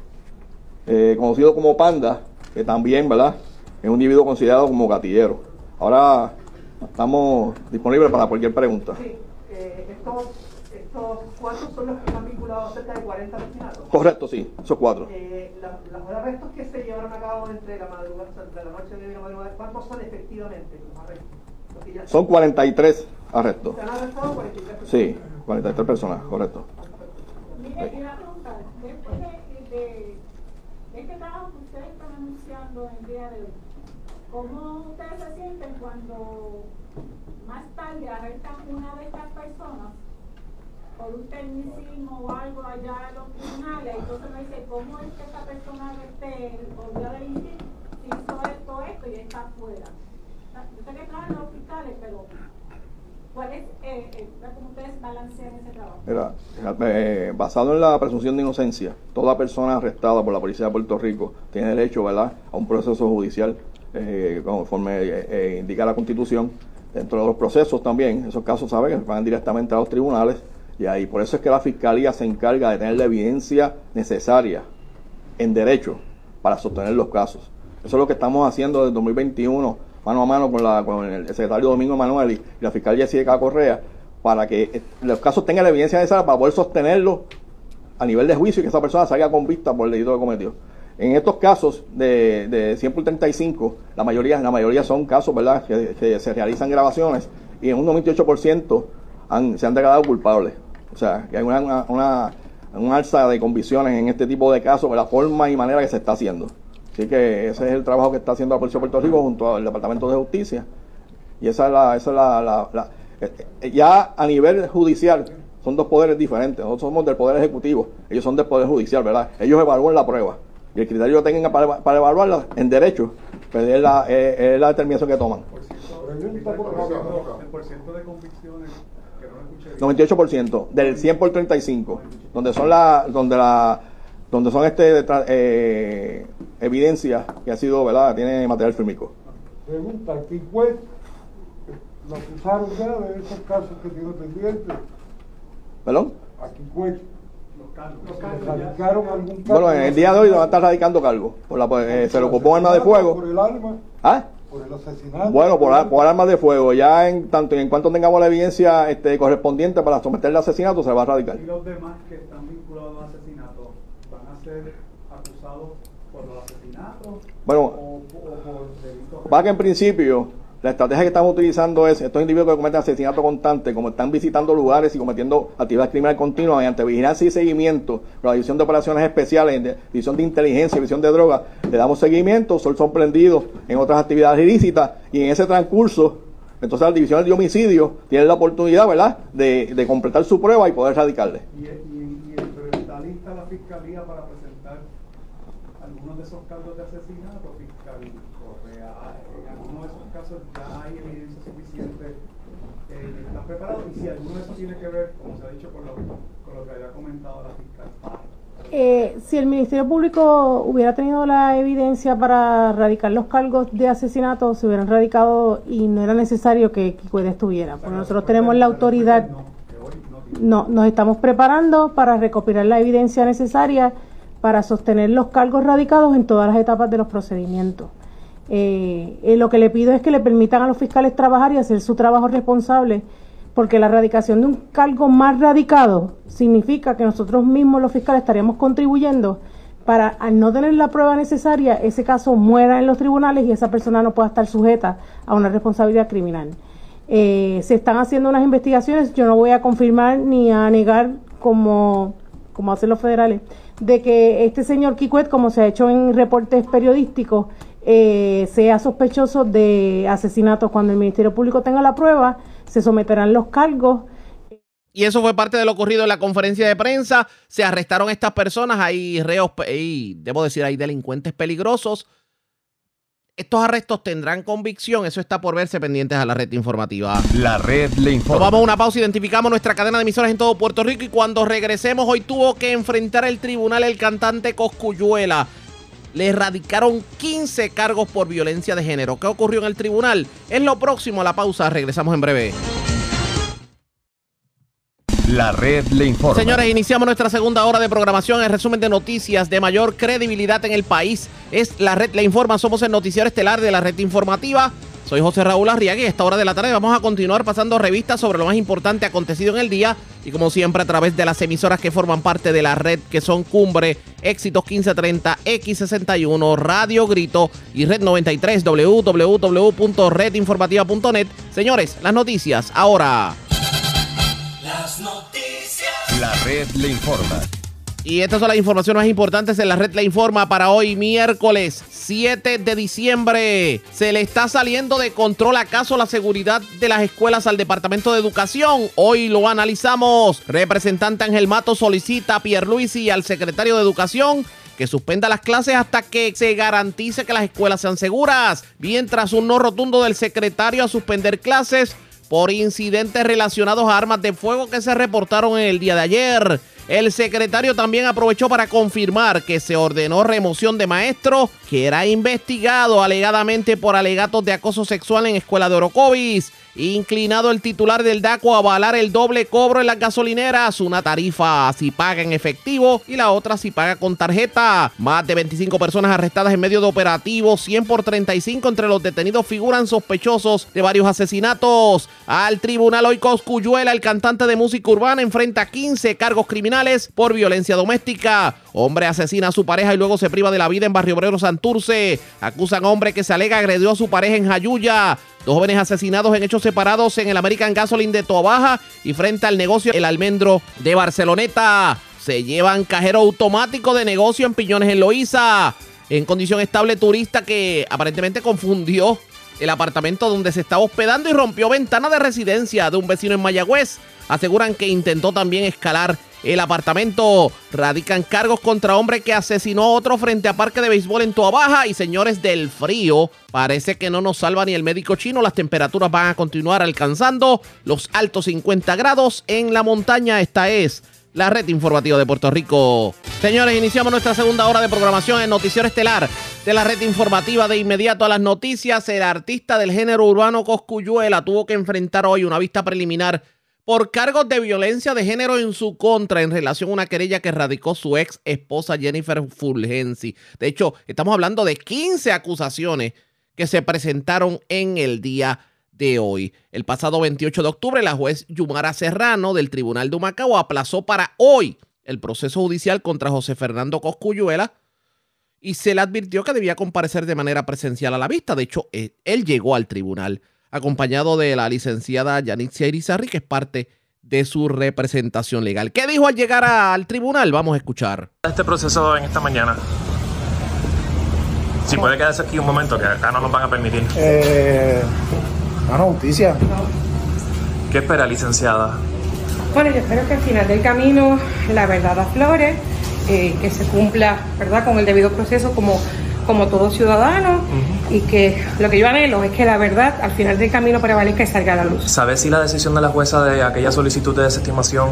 eh, conocido como Panda, que también, ¿verdad? Es un individuo considerado como gatillero. Ahora estamos disponibles para cualquier pregunta.
Sí, eh, estos, estos cuatro son los que están vinculados a cerca de 40 asesinatos.
Correcto, sí, esos cuatro.
Eh, la- los arrestos que se llevaron a cabo entre la madrugada, entre la noche de la madrugada, ¿cuántos son efectivamente los arrestos? Los
Son 43 arrestos.
Se han arrestado 43 personas.
Sí, 43 personas, correcto.
Mire, y una pregunta, después de, de, de este trabajo que ustedes están anunciando el día de hoy, ¿cómo ustedes se sienten cuando más tarde arrestan una de estas personas por un tecnicismo o algo allá en los tribunales? Entonces me dice, ¿cómo es que esta persona este, volvió a delinquir si hizo esto, esto y está afuera? Yo sé que trabajan los hospitales, pero ¿cuál es, eh, eh, cómo ustedes balancean ese trabajo?
Mira, eh, basado en la presunción de inocencia, toda persona arrestada por la Policía de Puerto Rico tiene derecho ¿verdad? a un proceso judicial eh, conforme eh, eh, indica la Constitución. Dentro de los procesos también, esos casos saben que van directamente a los tribunales y ahí por eso es que la Fiscalía se encarga de tener la evidencia necesaria en derecho para sostener los casos. Eso es lo que estamos haciendo desde 2021, mano a mano con, la, con el secretario Domingo Manuel y, la fiscal Jessica Correa, para que eh, los casos tengan la evidencia necesaria para poder sostenerlos a nivel de juicio y que esa persona salga convicta por el delito que cometió. En estos casos de, de 100 por 35, la mayoría, la mayoría son casos ¿verdad? Que, se realizan grabaciones y en un 98% han, se han declarado culpables. O sea, que hay una, una, una, un alza de convicciones en este tipo de casos, de la forma y manera que se está haciendo. Así que ese es el trabajo que está haciendo la Policía de Puerto Rico junto al Departamento de Justicia. Y esa es la, esa es la, la- la- eh, eh, ya a nivel judicial son dos poderes diferentes. Nosotros somos del Poder Ejecutivo, ellos son del Poder Judicial, ¿verdad? Ellos evalúan la prueba. Y el criterio que tengan para, para evaluarla en derecho, pues es la, es- es la determinación que toman.
El porcentaje de convicciones que no escuché bien.
98% del 100 por 35 donde son la donde la donde son este eh, evidencias que ha sido verdad tiene material fílmico
Pregunta, ¿qué juez lo acusaron ya de esos casos que tiene pendientes?
perdón
¿A qué juez? ¿Radicaron algún caso?
bueno en el día de hoy van a estar radicando cargos por la eh, se le ocupó arma de fuego
¿Por el arma?
¿Ah?
¿Por el asesinato?
bueno por, ar- por armas de fuego ya en tanto y en cuanto tengamos la evidencia este correspondiente para someterle al asesinato se va a radicar
Y los demás que están vinculados a asesinatos van a ser acusados por los asesinatos
Bueno,
o, o por delitos.
Va que en principio la estrategia que estamos utilizando es estos individuos que cometen asesinato constante, como están visitando lugares y cometiendo actividades criminales continuas mediante vigilancia y seguimiento, la división de operaciones especiales, división de inteligencia división de drogas, le damos seguimiento, son sorprendidos en otras actividades ilícitas y en ese transcurso, entonces las divisiones de homicidio tienen la oportunidad, ¿verdad?, de, de completar su prueba y poder radicarle.
Y, y, y está lista la fiscalía para presentar algunos de esos casos de asesinato, fiscal Correa. En algunos de esos casos ya hay evidencia suficiente eh, ¿Estás preparado? Y si alguno de esos tiene que ver, como se ha dicho, con lo, con lo que había comentado la fiscal.
Eh, si el Ministerio Público hubiera tenido la evidencia para radicar los cargos de asesinato, se hubieran radicado y no era necesario que Kikwede estuviera. Porque nosotros tenemos la autoridad, no, nos estamos preparando para recopilar la evidencia necesaria para sostener los cargos radicados en todas las etapas de los procedimientos. Eh, eh, lo que le pido es que le permitan a los fiscales trabajar y hacer su trabajo responsable, porque la radicación de un cargo más radicado significa que nosotros mismos los fiscales estaríamos contribuyendo para, al no tener la prueba necesaria, ese caso muera en los tribunales y esa persona no pueda estar sujeta a una responsabilidad criminal. Eh, se están haciendo unas investigaciones, yo no voy a confirmar ni a negar como, como hacen los federales, de que este señor Kikwet, como se ha hecho en reportes periodísticos, eh, sea sospechoso de asesinato. Cuando el Ministerio Público tenga la prueba, se someterán los cargos.
Y eso fue parte de lo ocurrido en la conferencia de prensa. Se arrestaron estas personas, hay reos, y debo decir, hay delincuentes peligrosos. Estos arrestos tendrán convicción, eso está por verse pendientes a la red informativa.
La red le informa.
Tomamos una pausa, identificamos nuestra cadena de emisoras en todo Puerto Rico y cuando regresemos hoy tuvo que enfrentar el tribunal el cantante Coscuyuela. Le erradicaron 15 cargos por violencia de género. ¿Qué ocurrió en el tribunal? Es lo próximo a la pausa. Regresamos en breve.
La red le informa.
Señores, iniciamos nuestra segunda hora de programación. El resumen de noticias de mayor credibilidad en el país es La red le informa. Somos el noticiero estelar de la red informativa. Soy José Raúl Arriaga y a esta hora de la tarde vamos a continuar pasando revistas sobre lo más importante acontecido en el día y como siempre a través de las emisoras que forman parte de la red que son Cumbre, Éxitos 1530, X61, Radio Grito y Red 93, www.redinformativa.net. Señores, las noticias ahora.
Las noticias. La red le informa.
Y estas son las informaciones más importantes en la red La Informa para hoy, miércoles 7 de diciembre. Se le está saliendo de control acaso la seguridad de las escuelas al Departamento de Educación. Hoy lo analizamos. Representante Ángel Mato solicita a Pierluisi y al secretario de Educación que suspenda las clases hasta que se garantice que las escuelas sean seguras. Mientras un no rotundo del secretario a suspender clases por incidentes relacionados a armas de fuego que se reportaron en el día de ayer. El secretario también aprovechó para confirmar que se ordenó remoción de maestro que era investigado alegadamente por alegatos de acoso sexual en escuela de Orocovis. Inclinado el titular del DACO a avalar el doble cobro en las gasolineras, una tarifa si paga en efectivo y la otra si paga con tarjeta. Más de 25 personas arrestadas en medio de operativos, 100 por 35 entre los detenidos figuran sospechosos de varios asesinatos. Al tribunal hoy Coscuyuela, el cantante de música urbana, enfrenta 15 cargos criminales por violencia doméstica. Hombre asesina a su pareja y luego se priva de la vida en Barrio Obrero Santurce. Acusan a hombre que se alega agredió a su pareja en Jayuya. Dos jóvenes asesinados en hechos separados en el American Gasoline de Tobaja y frente al negocio El Almendro de Barceloneta. Se llevan cajero automático de negocio en Piñones en Loíza. En condición estable turista que aparentemente confundió el apartamento donde se estaba hospedando y rompió ventana de residencia de un vecino en Mayagüez. Aseguran que intentó también escalar el apartamento. Radican cargos contra hombre que asesinó a otro frente a parque de béisbol en Toa Baja. Y señores del frío, parece que no nos salva ni el médico chino. Las temperaturas van a continuar alcanzando los altos 50 grados en la montaña. Esta es la red informativa de Puerto Rico. Señores, iniciamos nuestra segunda hora de programación en Noticiero Estelar de la red informativa de inmediato a las noticias. El artista del género urbano Coscuyuela tuvo que enfrentar hoy una vista preliminar por cargos de violencia de género en su contra en relación a una querella que radicó su ex esposa Jennifer Fulgensi. De hecho, estamos hablando de 15 acusaciones que se presentaron en el día de hoy. El pasado 28 de octubre, la juez Yumara Serrano del Tribunal de Humacao aplazó para hoy el proceso judicial contra José Fernando Coscuyuela y se le advirtió que debía comparecer de manera presencial a la vista. De hecho, él llegó al tribunal acompañado de la licenciada Yanitzia Irizarri, que es parte de su representación legal. ¿Qué dijo al llegar al tribunal? Vamos a escuchar.
Este proceso en esta mañana. Si puede quedarse aquí un momento, que acá no nos van a permitir.
Eh, mano, justicia.
¿Qué espera, licenciada?
Bueno, yo espero que al final del camino la verdad aflore, eh, que se cumpla, ¿verdad?, con el debido proceso como como todo ciudadano y que lo que yo anhelo es que la verdad al final del camino prevalezca y salga a la luz.
¿Sabes si la decisión de la jueza de aquella solicitud de desestimación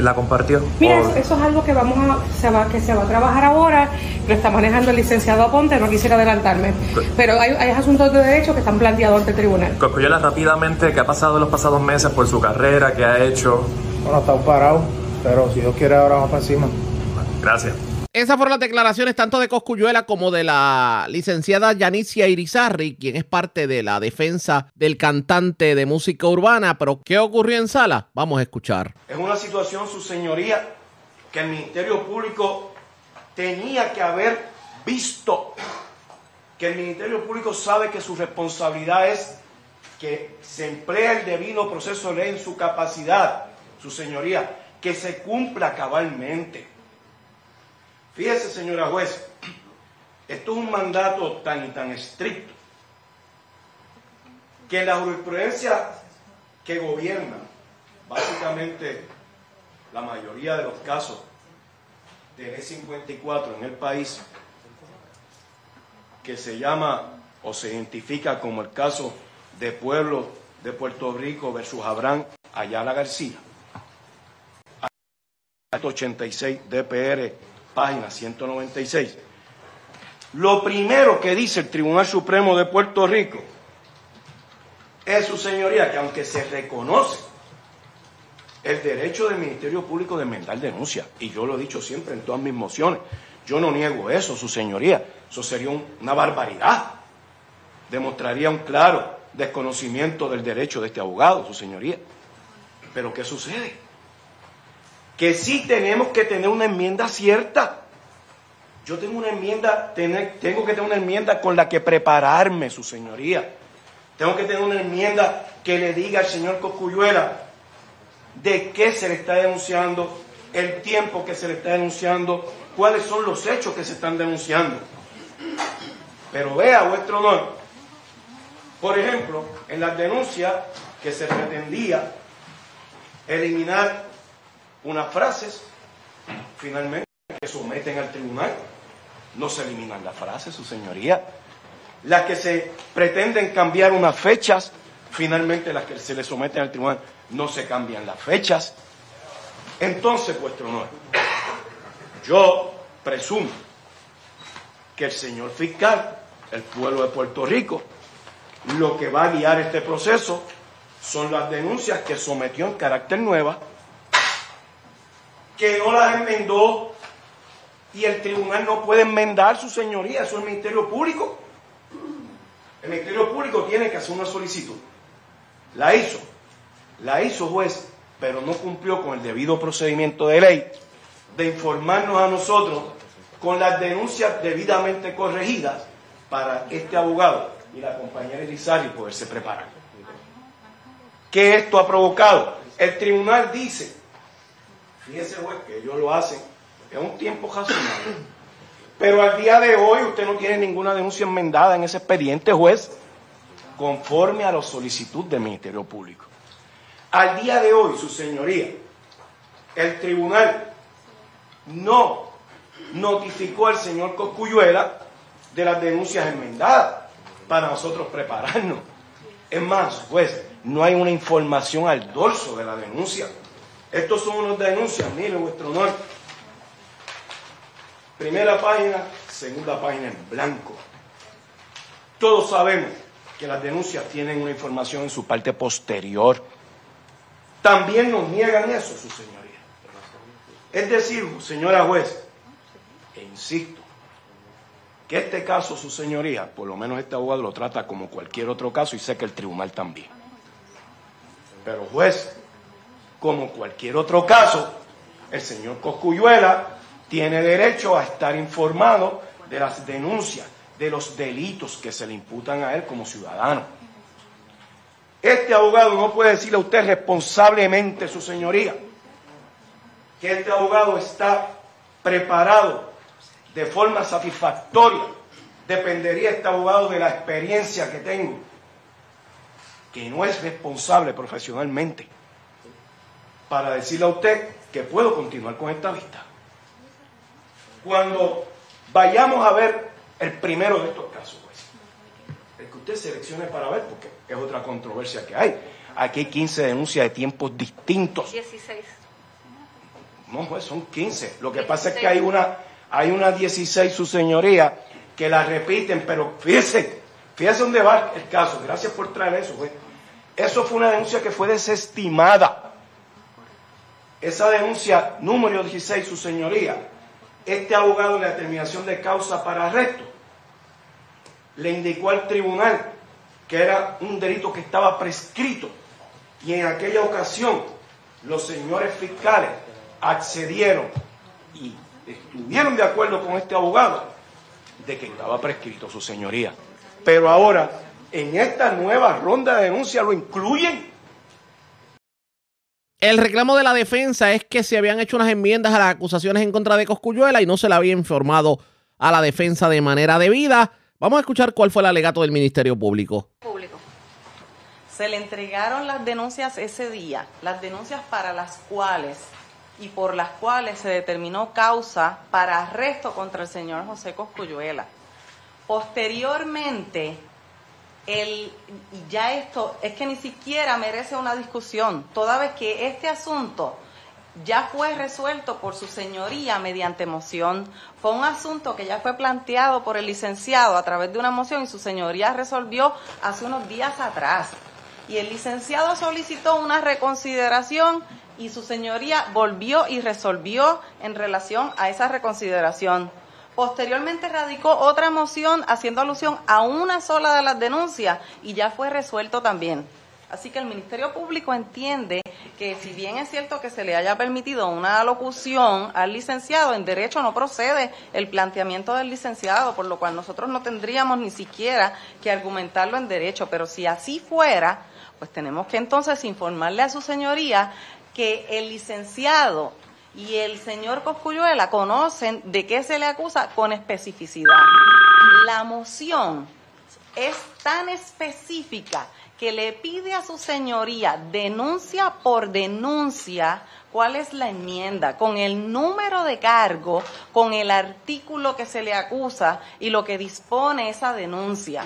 la compartió?
Mira, eso, eso, es algo que vamos a, se va, que se va a trabajar ahora, lo está manejando el licenciado Aponte, no quisiera adelantarme, pero hay, hay asuntos de derecho que están planteados ante el tribunal.
Coscuyela, rápidamente, ¿qué ha pasado en los pasados meses por su carrera? ¿Qué ha hecho?
Bueno, está parado, pero si Dios quiere ahora vamos para encima.
Gracias.
Esas fueron las declaraciones tanto de Coscuyuela como de la licenciada Yanicia Irizarri, quien es parte de la defensa del cantante de música urbana. Pero, ¿qué ocurrió en sala? Vamos a escuchar.
Es una situación, su señoría, que el Ministerio Público tenía que haber visto. Que el Ministerio Público sabe que su responsabilidad es que se emplea el debido proceso de ley en su capacidad, su señoría, que se cumpla cabalmente. Fíjese, señora juez, esto es un mandato tan y tan estricto que la jurisprudencia que gobierna básicamente la mayoría de los casos de E54 en el país, que se llama o se identifica como el caso de Pueblo de Puerto Rico versus Abraham Ayala García. 86 DPR página 196, Lo primero que dice el Tribunal Supremo de Puerto Rico es, su señoría, que aunque se reconoce el derecho del Ministerio Público de enmendar denuncia, y yo lo he dicho siempre en todas mis mociones, yo no niego eso, su señoría, eso sería una barbaridad, demostraría un claro desconocimiento del derecho de este abogado, su señoría. Pero ¿qué sucede? Que sí tenemos que tener una enmienda cierta. Yo tengo una enmienda, tengo que tener una enmienda con la que prepararme, su señoría. Tengo que tener una enmienda que le diga al señor Cocuyuela de qué se le está denunciando, el tiempo que se le está denunciando, cuáles son los hechos que se están denunciando. Pero vea, vuestro honor, por ejemplo, en las denuncias que se pretendía eliminar unas frases, finalmente que someten al tribunal, no se eliminan las frases, su señoría. Las que se pretenden cambiar unas fechas, finalmente las que se le someten al tribunal, no se cambian las fechas. Entonces, vuestro honor, yo presumo que el señor fiscal, el pueblo de Puerto Rico, lo que va a guiar este proceso son las denuncias que sometió en carácter nueva, que no las enmendó y el tribunal no puede enmendar su señoría, eso es el Ministerio Público. El Ministerio Público tiene que hacer una solicitud. La hizo, la hizo juez, pero no cumplió con el debido procedimiento de ley de informarnos a nosotros con las denuncias debidamente corregidas para este abogado y la compañera Elizari poderse preparar. ¿Qué esto ha provocado? El tribunal dice, fíjese juez, que ellos lo hacen en un tiempo razonable. Pero al día de hoy usted no tiene ninguna denuncia enmendada en ese expediente, juez, conforme a la solicitud del Ministerio Público. Al día de hoy, su señoría, el tribunal no notificó al señor Coscuyuela de las denuncias enmendadas para nosotros prepararnos. Es más, pues, no hay una información al dorso de la denuncia. Estos son unas denuncias, mire vuestro honor. Primera página, segunda página en blanco. Todos sabemos que las denuncias tienen una información en su parte posterior. También nos niegan eso, su señoría. Es decir, señora juez, e insisto, que este caso, su señoría, por lo menos este abogado lo trata como cualquier otro caso y sé que el tribunal también. Pero juez, como cualquier otro caso, el señor Coscuyuela tiene derecho a estar informado de las denuncias, de los delitos que se le imputan a él como ciudadano. Este abogado no puede decirle a usted responsablemente, su señoría, que este abogado está preparado de forma satisfactoria, dependería este abogado de la experiencia que tengo, que no es responsable profesionalmente, para decirle a usted que puedo continuar con esta vista. Cuando vayamos a ver el primero de estos casos, pues, el que usted seleccione para ver, porque es otra controversia que hay. Aquí hay 15 denuncias de tiempos distintos.
16.
No, pues son 15. Lo que pasa es que hay una hay unas 16, su señoría, que la repiten, pero fíjese, fíjese dónde va el caso. Gracias por traer eso. Güey. Eso fue una denuncia que fue desestimada. Esa denuncia número 16, su señoría, este abogado en la determinación de causa para arresto le indicó al tribunal que era un delito que estaba prescrito y en aquella ocasión los señores fiscales accedieron y estuvieron de acuerdo con este abogado de que estaba prescrito su señoría. Pero ahora, en esta nueva ronda de denuncia lo incluyen.
El reclamo de la defensa es que se habían hecho unas enmiendas a las acusaciones en contra de Coscuyuela y no se le había informado a la defensa de manera debida. Vamos a escuchar cuál fue el alegato del Ministerio Público.
Público. Se le entregaron las denuncias ese día, las denuncias para las cuales y por las cuales se determinó causa para arresto contra el señor José Coscuyuela. Posteriormente, el, ya esto es que ni siquiera merece una discusión, toda vez que este asunto ya fue resuelto por su señoría mediante moción. Fue un asunto que ya fue planteado por el licenciado a través de una moción y su señoría resolvió hace unos días atrás. Y el licenciado solicitó una reconsideración y su señoría volvió y resolvió en relación a esa reconsideración. Posteriormente radicó otra moción haciendo alusión a una sola de las denuncias y ya fue resuelto también. Así que el Ministerio Público entiende que si bien es cierto que se le haya permitido una alocución al licenciado, en derecho no procede el planteamiento del licenciado, por lo cual nosotros no tendríamos ni siquiera que argumentarlo en derecho. Pero si así fuera, pues tenemos que entonces informarle a su señoría que el licenciado y el señor Coscuyuela conocen de qué se le acusa con especificidad. La moción es tan específica que le pide a su señoría denuncia por denuncia cuál es la enmienda, con el número de cargo, con el artículo que se le acusa y lo que dispone esa denuncia.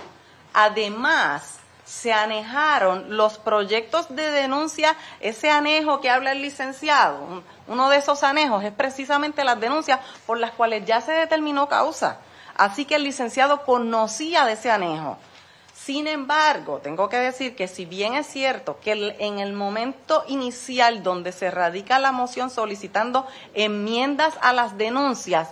Además, se anejaron los proyectos de denuncia, ese anejo que habla el licenciado, uno de esos anejos es precisamente las denuncias por las cuales ya se determinó causa. Así que el licenciado conocía de ese anejo. Sin embargo, tengo que decir que si bien es cierto que en el momento inicial donde se radica la moción solicitando enmiendas a las denuncias,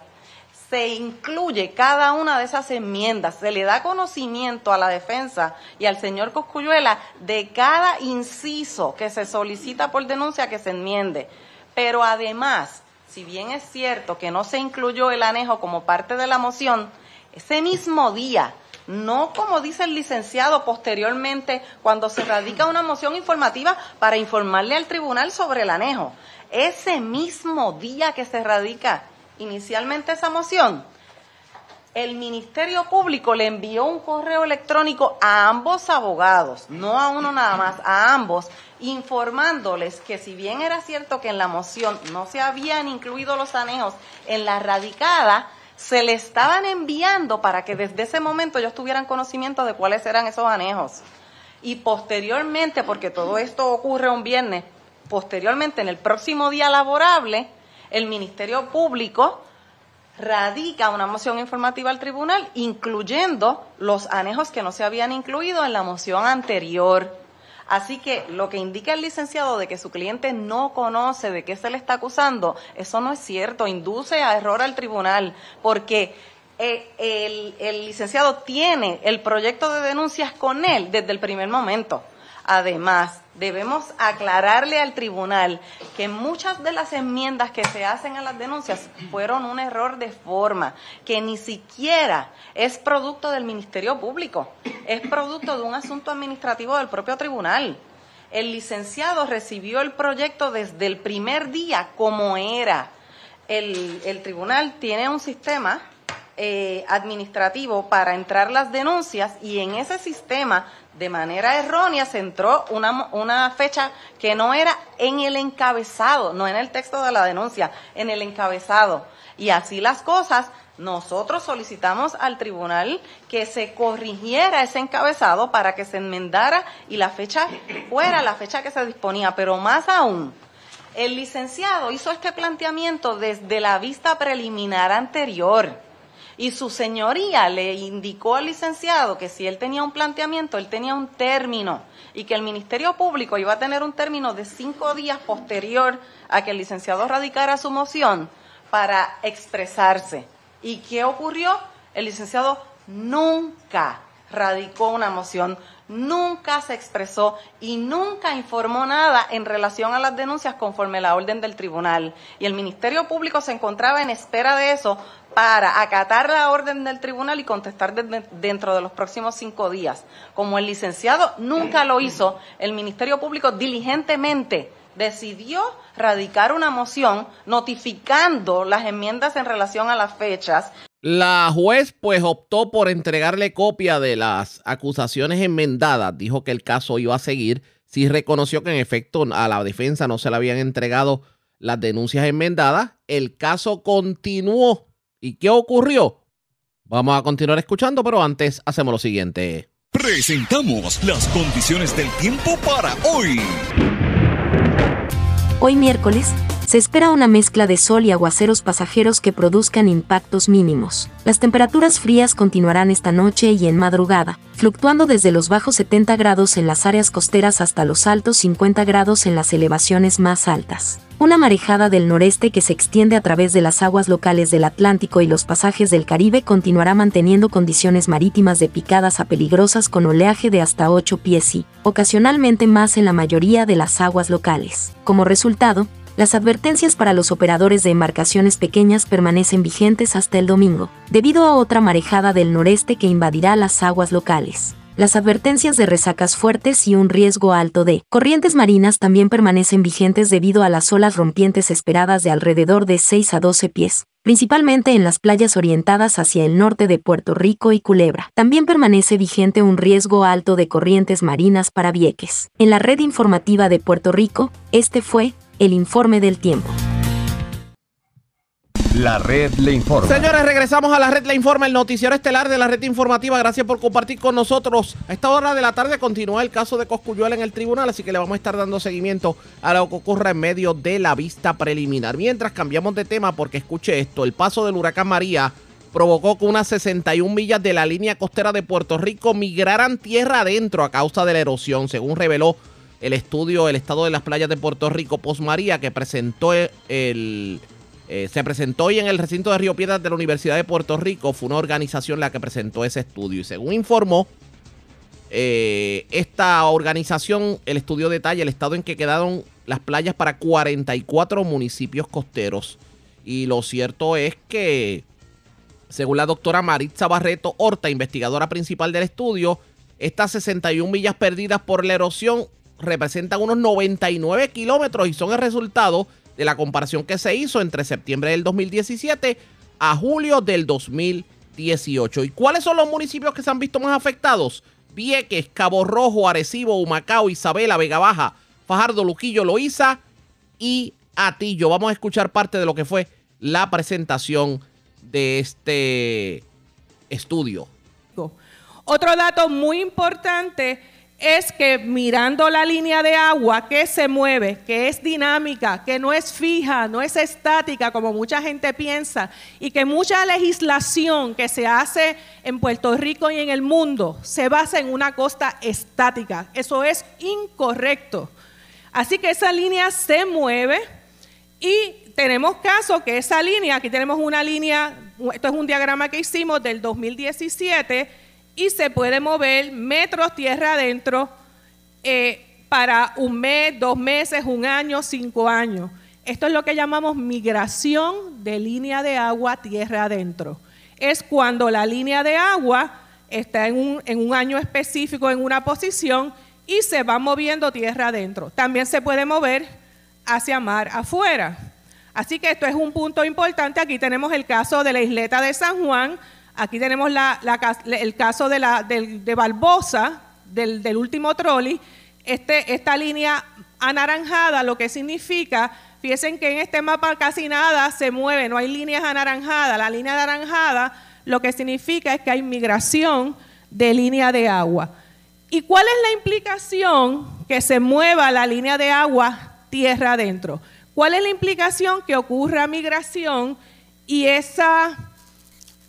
se incluye cada una de esas enmiendas, se le da conocimiento a la defensa y al señor Coscuyuela de cada inciso que se solicita por denuncia que se enmiende. Pero además, si bien es cierto que no se incluyó el anejo como parte de la moción, ese mismo día, no como dice el licenciado posteriormente cuando se radica una moción informativa para informarle al tribunal sobre el anejo, ese mismo día que se radica inicialmente esa moción, el Ministerio Público le envió un correo electrónico a ambos abogados, no a uno nada más, a ambos, informándoles que si bien era cierto que en la moción no se habían incluido los anejos en la radicada, se le estaban enviando para que desde ese momento ellos tuvieran conocimiento de cuáles eran esos anejos. Y posteriormente, porque todo esto ocurre un viernes, posteriormente en el próximo día laborable, el Ministerio Público radica una moción informativa al tribunal, incluyendo los anejos que no se habían incluido en la moción anterior. Así que lo que indica el licenciado de que su cliente no conoce de qué se le está acusando, eso no es cierto, induce a error al tribunal, porque eh, el, el licenciado tiene el proyecto de denuncias con él desde el primer momento. Además, debemos aclararle al tribunal que muchas de las enmiendas que se hacen a las denuncias fueron un error de forma, que ni siquiera es producto del Ministerio Público, es producto de un asunto administrativo del propio tribunal. El licenciado recibió el proyecto desde el primer día como era. El, tribunal tiene un sistema eh, administrativo para entrar las denuncias y en ese sistema de manera errónea se entró una, una fecha que no era en el encabezado, no en el texto de la denuncia, en el encabezado. Y así las cosas, nosotros solicitamos al tribunal que se corrigiera ese encabezado para que se enmendara y la fecha fuera la fecha que se disponía, pero más aún. El licenciado hizo este planteamiento desde la vista preliminar anterior y su señoría le indicó al licenciado que si él tenía un planteamiento, él tenía un término y que el Ministerio Público iba a tener un término de cinco días posterior a que el licenciado radicara su moción para expresarse. ¿Y qué ocurrió? El licenciado nunca radicó una moción, nunca se expresó y nunca informó nada en relación a las denuncias conforme la orden del tribunal. Y el Ministerio Público se encontraba en espera de eso para acatar la orden del tribunal y contestar dentro de los próximos cinco días. Como el licenciado nunca lo hizo, el Ministerio Público diligentemente decidió radicar una moción notificando las enmiendas en relación a las fechas.
La juez pues optó por entregarle copia de las acusaciones enmendadas. Dijo que el caso iba a seguir. Sí reconoció que en efecto a la defensa no se le habían entregado las denuncias enmendadas. El caso continuó ¿Y qué ocurrió? Vamos a continuar escuchando, pero antes hacemos lo siguiente.
Presentamos las condiciones del tiempo para hoy.
Hoy miércoles Se espera una mezcla de sol y aguaceros pasajeros que produzcan impactos mínimos. Las temperaturas frías continuarán esta noche y en madrugada, fluctuando desde los bajos 70 grados en las áreas costeras hasta los altos 50 grados en las elevaciones más altas. Una marejada del noreste que se extiende a través de las aguas locales del Atlántico y los pasajes del Caribe continuará manteniendo condiciones marítimas de picadas a peligrosas con oleaje de hasta 8 pies y, ocasionalmente más en la mayoría de las aguas locales. Como resultado, las advertencias para los operadores de embarcaciones pequeñas permanecen vigentes hasta el domingo, debido a otra marejada del noreste que invadirá las aguas locales. Las advertencias de resacas fuertes y un riesgo alto de corrientes marinas también permanecen vigentes debido a las olas rompientes esperadas de alrededor de 6 a 12 pies, principalmente en las playas orientadas hacia el norte de Puerto Rico y Culebra. También permanece vigente un riesgo alto de corrientes marinas para Vieques. En la red informativa de Puerto Rico, este fue el informe del tiempo.
La red le informa.
Señores, regresamos a la red le informa, el noticiero estelar de la red informativa. Gracias por compartir con nosotros. A esta hora de la tarde continúa el caso de Coscuyuela en el tribunal, así que le vamos a estar dando seguimiento a lo que ocurra en medio de la vista preliminar. Mientras cambiamos de tema, porque escuche esto, el paso del huracán María provocó que unas 61 millas de la línea costera de Puerto Rico migraran tierra adentro a causa de la erosión, según reveló el estudio El estado de las playas de Puerto Rico Post María que presentó el, eh, se presentó hoy en el recinto de Río Piedras de la Universidad de Puerto Rico. Fue una organización la que presentó ese estudio y según informó eh, esta organización, el estudio detalla el estado en que quedaron las playas para 44 municipios costeros. Y lo cierto es que, según la doctora Maritza Barreto Horta, investigadora principal del estudio, estas 61 millas perdidas por la erosión representan unos 99 kilómetros y son el resultado de la comparación que se hizo entre septiembre del 2017 a julio del 2018. ¿Y cuáles son los municipios que se han visto más afectados? Vieques, Cabo Rojo, Arecibo, Humacao, Isabela, Vega Baja, Fajardo, Luquillo, Loíza y Atillo. Vamos a escuchar parte de lo que fue la presentación de este estudio.
Otro dato muy importante es que mirando la línea de agua que se mueve, que es dinámica, que no es fija, no es estática como mucha gente piensa, y que mucha legislación que se hace en Puerto Rico y en el mundo se basa en una costa estática. Eso es incorrecto. Así que esa línea se mueve y tenemos caso que esa línea, aquí tenemos una línea, esto es un diagrama que hicimos del 2017, y se puede mover metros tierra adentro eh, para un mes, dos meses, un año, cinco años. Esto es lo que llamamos migración de línea de agua tierra adentro. Es cuando la línea de agua está en un, en un año específico en una posición y se va moviendo tierra adentro. También se puede mover hacia mar afuera. Así que esto es un punto importante. Aquí tenemos el caso de la isleta de San Juan, Aquí tenemos el caso de, la, Barbosa, del, último trolley. Este, esta línea anaranjada, lo que significa, fíjense que en este mapa casi nada se mueve, no hay líneas anaranjadas. La línea anaranjada lo que significa es que hay migración de línea de agua. ¿Y cuál es la implicación que se mueva la línea de agua tierra adentro? ¿Cuál es la implicación que ocurra migración y esa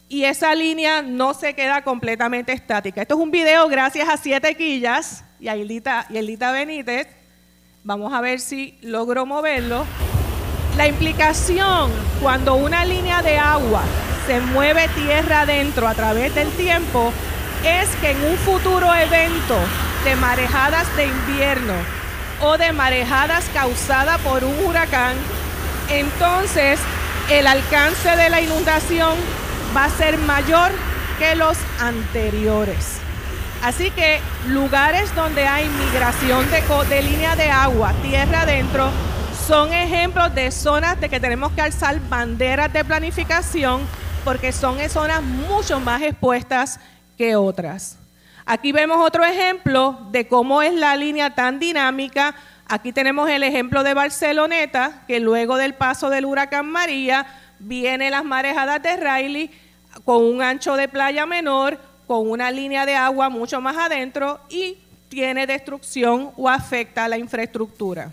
y esa línea no se queda completamente estática. Esto es un video gracias a Siete Quillas y a Elita, y Elita Benítez. Vamos a ver si logro moverlo. La implicación cuando una línea de agua se mueve tierra adentro a través del tiempo es que en un futuro evento de marejadas de invierno o de marejadas causadas por un huracán, entonces el alcance de la inundación va a ser mayor que los anteriores. Así que lugares donde hay migración de, línea de agua, tierra adentro, son ejemplos de zonas de que tenemos que alzar banderas de planificación porque son zonas mucho más expuestas que otras. Aquí vemos otro ejemplo de cómo es la línea tan dinámica. Aquí tenemos el ejemplo de Barceloneta, que luego del paso del huracán María vienen las marejadas de Riley con un ancho de playa menor, con una línea de agua mucho más adentro y tiene destrucción o afecta a la infraestructura.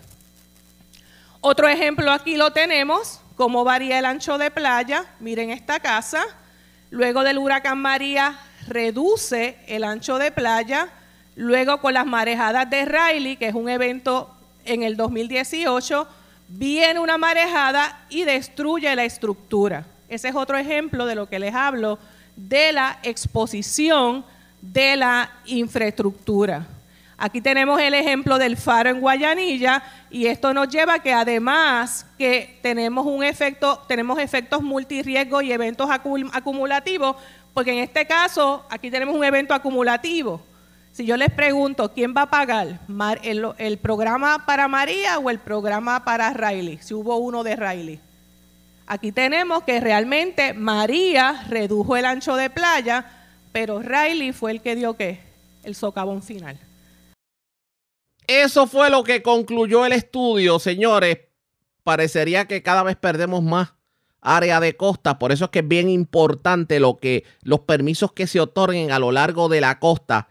Otro ejemplo aquí lo tenemos, cómo varía el ancho de playa. Miren esta casa. Luego del huracán María reduce el ancho de playa. Luego con las marejadas de Riley, que es un evento en el 2018, viene una marejada y destruye la estructura. Ese es otro ejemplo de lo que les hablo de la exposición de la infraestructura. Aquí tenemos el ejemplo del faro en Guayanilla y esto nos lleva a que además que tenemos un efecto, tenemos efectos multirriesgo y eventos acumulativos, porque en este caso aquí tenemos un evento acumulativo. Si yo les pregunto, ¿quién va a pagar? ¿El, programa para María o el programa para Riley? Si hubo uno de Riley. Aquí tenemos que realmente María redujo el ancho de playa, pero Riley fue el que dio qué? El socavón final.
Eso fue lo que concluyó el estudio, señores. Parecería que cada vez perdemos más área de costa, por eso es que es bien importante lo que los permisos que se otorguen a lo largo de la costa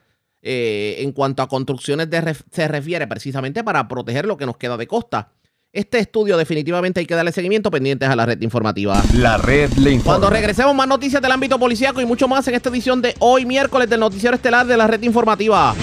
eh, en cuanto a construcciones se refiere, precisamente para proteger lo que nos queda de costa. Este estudio definitivamente hay que darle seguimiento pendientes a la red informativa.
La red le informa.
Cuando regresemos más noticias del ámbito policíaco y mucho más en esta edición de hoy miércoles del noticiero estelar de la red informativa.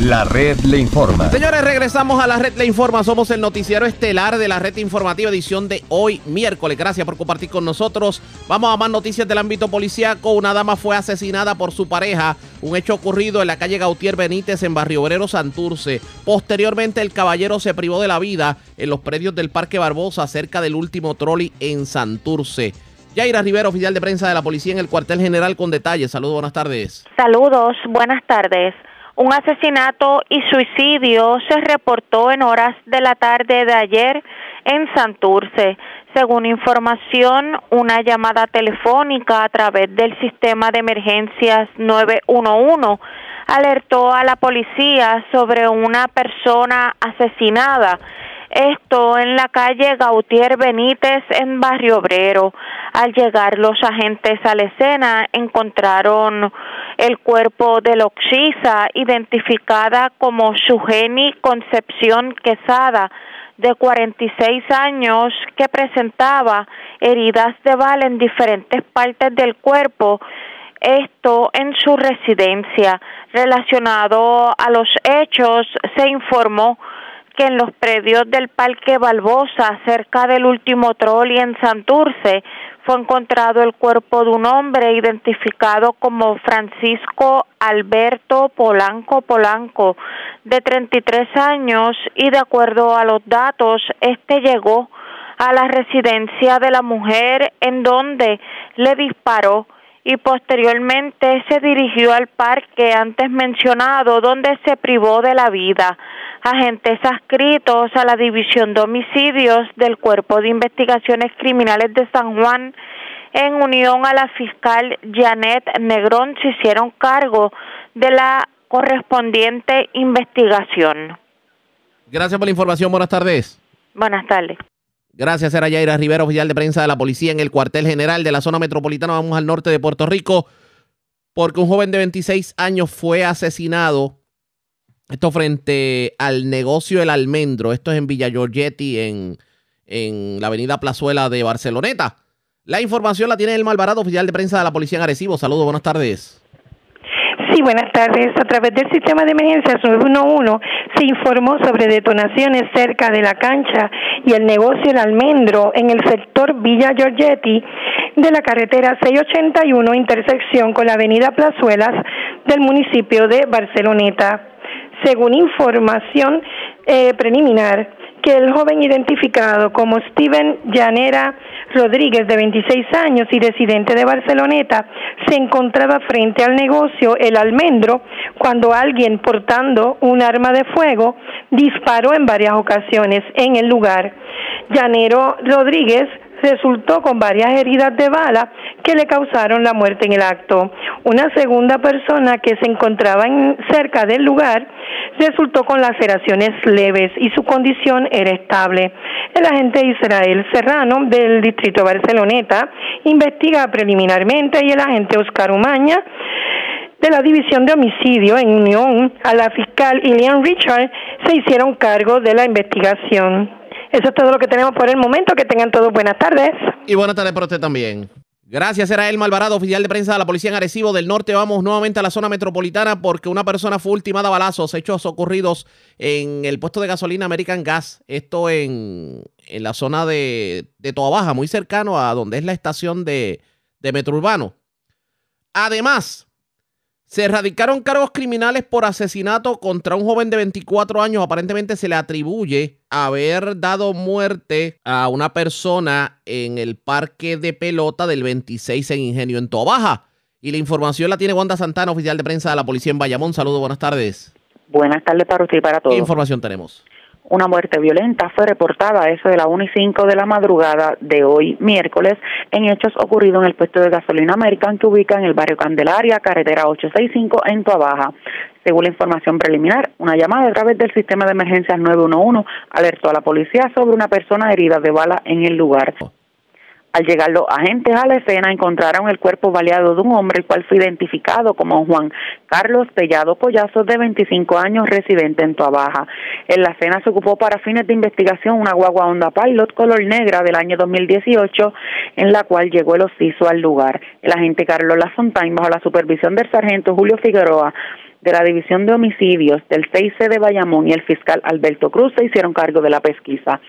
La red le informa.
Señores, regresamos a la red le informa. Somos el noticiero estelar de la red informativa edición de hoy miércoles. Gracias por compartir con nosotros. Vamos a más noticias del ámbito policíaco. Una dama fue asesinada por su pareja. Un hecho ocurrido en la calle Gautier Benítez en Barrio Obrero Santurce. Posteriormente el caballero se privó de la vida en los predios del Parque Barbosa cerca del último trolley en Santurce. Yaira Rivera, oficial de prensa de la policía en el cuartel general con detalles. Saludos, buenas tardes.
Saludos, buenas tardes. Un asesinato y suicidio se reportó en horas de la tarde de ayer en Santurce. Según información, una llamada telefónica a través del sistema de emergencias 911 alertó a la policía sobre una persona asesinada esto en la calle Gautier Benítez en Barrio Obrero. Al llegar los agentes a la escena encontraron el cuerpo de Loxiza, identificada como Sugeni Concepción Quesada, de 46 años, que presentaba heridas de bala en diferentes partes del cuerpo esto en su residencia. Relacionado a los hechos, se informó que en los predios del Parque Balbosa, cerca del último trolley en Santurce, fue encontrado el cuerpo de un hombre identificado como Francisco Alberto Polanco Polanco, de 33 años, y de acuerdo a los datos, este llegó a la residencia de la mujer en donde le disparó y posteriormente se dirigió al parque antes mencionado donde se privó de la vida. Agentes adscritos a la División de Homicidios del Cuerpo de Investigaciones Criminales de San Juan en unión a la fiscal Janet Negrón se hicieron cargo de la correspondiente investigación.
Gracias por la información. Buenas tardes.
Buenas tardes.
Gracias, era Yaira Rivera, oficial de prensa de la policía en el cuartel general de la zona metropolitana. Vamos al norte de Puerto Rico, porque un joven de 26 años fue asesinado. Esto frente al negocio El Almendro. Esto es en Villa Giorgetti, en, en la avenida Plazuela de Barceloneta. La información la tiene el Malvarado, oficial de prensa de la policía en Arecibo. Saludos, buenas tardes.
Sí, buenas tardes. A través del sistema de emergencias 911 se informó sobre detonaciones cerca de la cancha y el negocio El Almendro en el sector Villa Giorgetti de la carretera 681 intersección con la avenida Plazuelas del municipio de Barceloneta. Según información eh, preliminar, que el joven identificado como Steven Llanera Rodríguez, de 26 años y residente de Barceloneta, se encontraba frente al negocio El Almendro cuando alguien portando un arma de fuego disparó en varias ocasiones en el lugar. Llanero Rodríguez resultó con varias heridas de bala que le causaron la muerte en el acto. Una segunda persona que se encontraba cerca del lugar resultó con laceraciones leves y su condición era estable. El agente Israel Serrano del distrito Barceloneta investiga preliminarmente y el agente Oscar Umaña de la División de Homicidio, en unión a la fiscal Ilian Richard, se hicieron cargo de la investigación. Eso es todo lo que tenemos por el momento. Que tengan todos buenas tardes.
Y buenas tardes para usted también. Gracias, era Elma Alvarado, oficial de prensa de la Policía en Arecibo del Norte. Vamos nuevamente a la zona metropolitana porque una persona fue ultimada a balazos, hechos ocurridos en el puesto de gasolina American Gas. Esto en, en la zona de, de muy cercano a donde es la estación de, de Metro Urbano. Además, se erradicaron cargos criminales por asesinato contra un joven de 24 años. Aparentemente se le atribuye haber dado muerte a una persona en el parque de pelota del 26 en Ingenio en Tobaja. Y la información la tiene Wanda Santana, oficial de prensa de la policía en Bayamón. Saludos, buenas tardes.
Buenas tardes para usted y para todos.
¿Qué información tenemos?
Una muerte violenta fue reportada a eso de la 1 y 5 de la madrugada de hoy, miércoles, en hechos ocurridos en el puesto de gasolina American que ubica en el barrio Candelaria, carretera 865 en Tuabaja. Según la información preliminar, una llamada a través del sistema de emergencias 911 alertó a la policía sobre una persona herida de bala en el lugar. Al llegar los agentes a la escena encontraron el cuerpo baleado de un hombre, el cual fue identificado como Juan Carlos Tellado Collazo, de 25 años, residente en Tuabaja. En la escena se ocupó para fines de investigación una guagua Honda Pilot color negra del año 2018, en la cual llegó el ociso al lugar. El agente Carlos Lafontaine, bajo la supervisión del sargento Julio Figueroa, de la División de Homicidios del 6C de Bayamón y el fiscal Alberto Cruz se hicieron cargo de la pesquisa.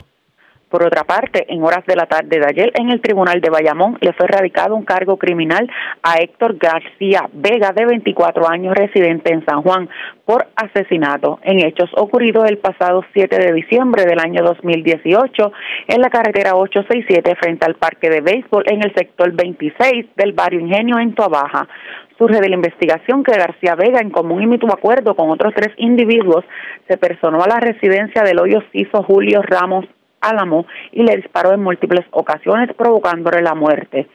Por otra parte, en horas de la tarde de ayer, en el Tribunal de Bayamón le fue radicado un cargo criminal a Héctor García Vega, de 24 años, residente en San Juan, por asesinato en hechos ocurridos el pasado 7 de diciembre del año 2018 en la carretera 867 frente al Parque de Béisbol en el sector 26 del barrio Ingenio en Tuabaja. Surge de la investigación que García Vega, en común y mutuo acuerdo con otros tres individuos, se personó a la residencia del hoyo Ciso Julio Ramos Álamo y le disparó en múltiples ocasiones provocándole la muerte.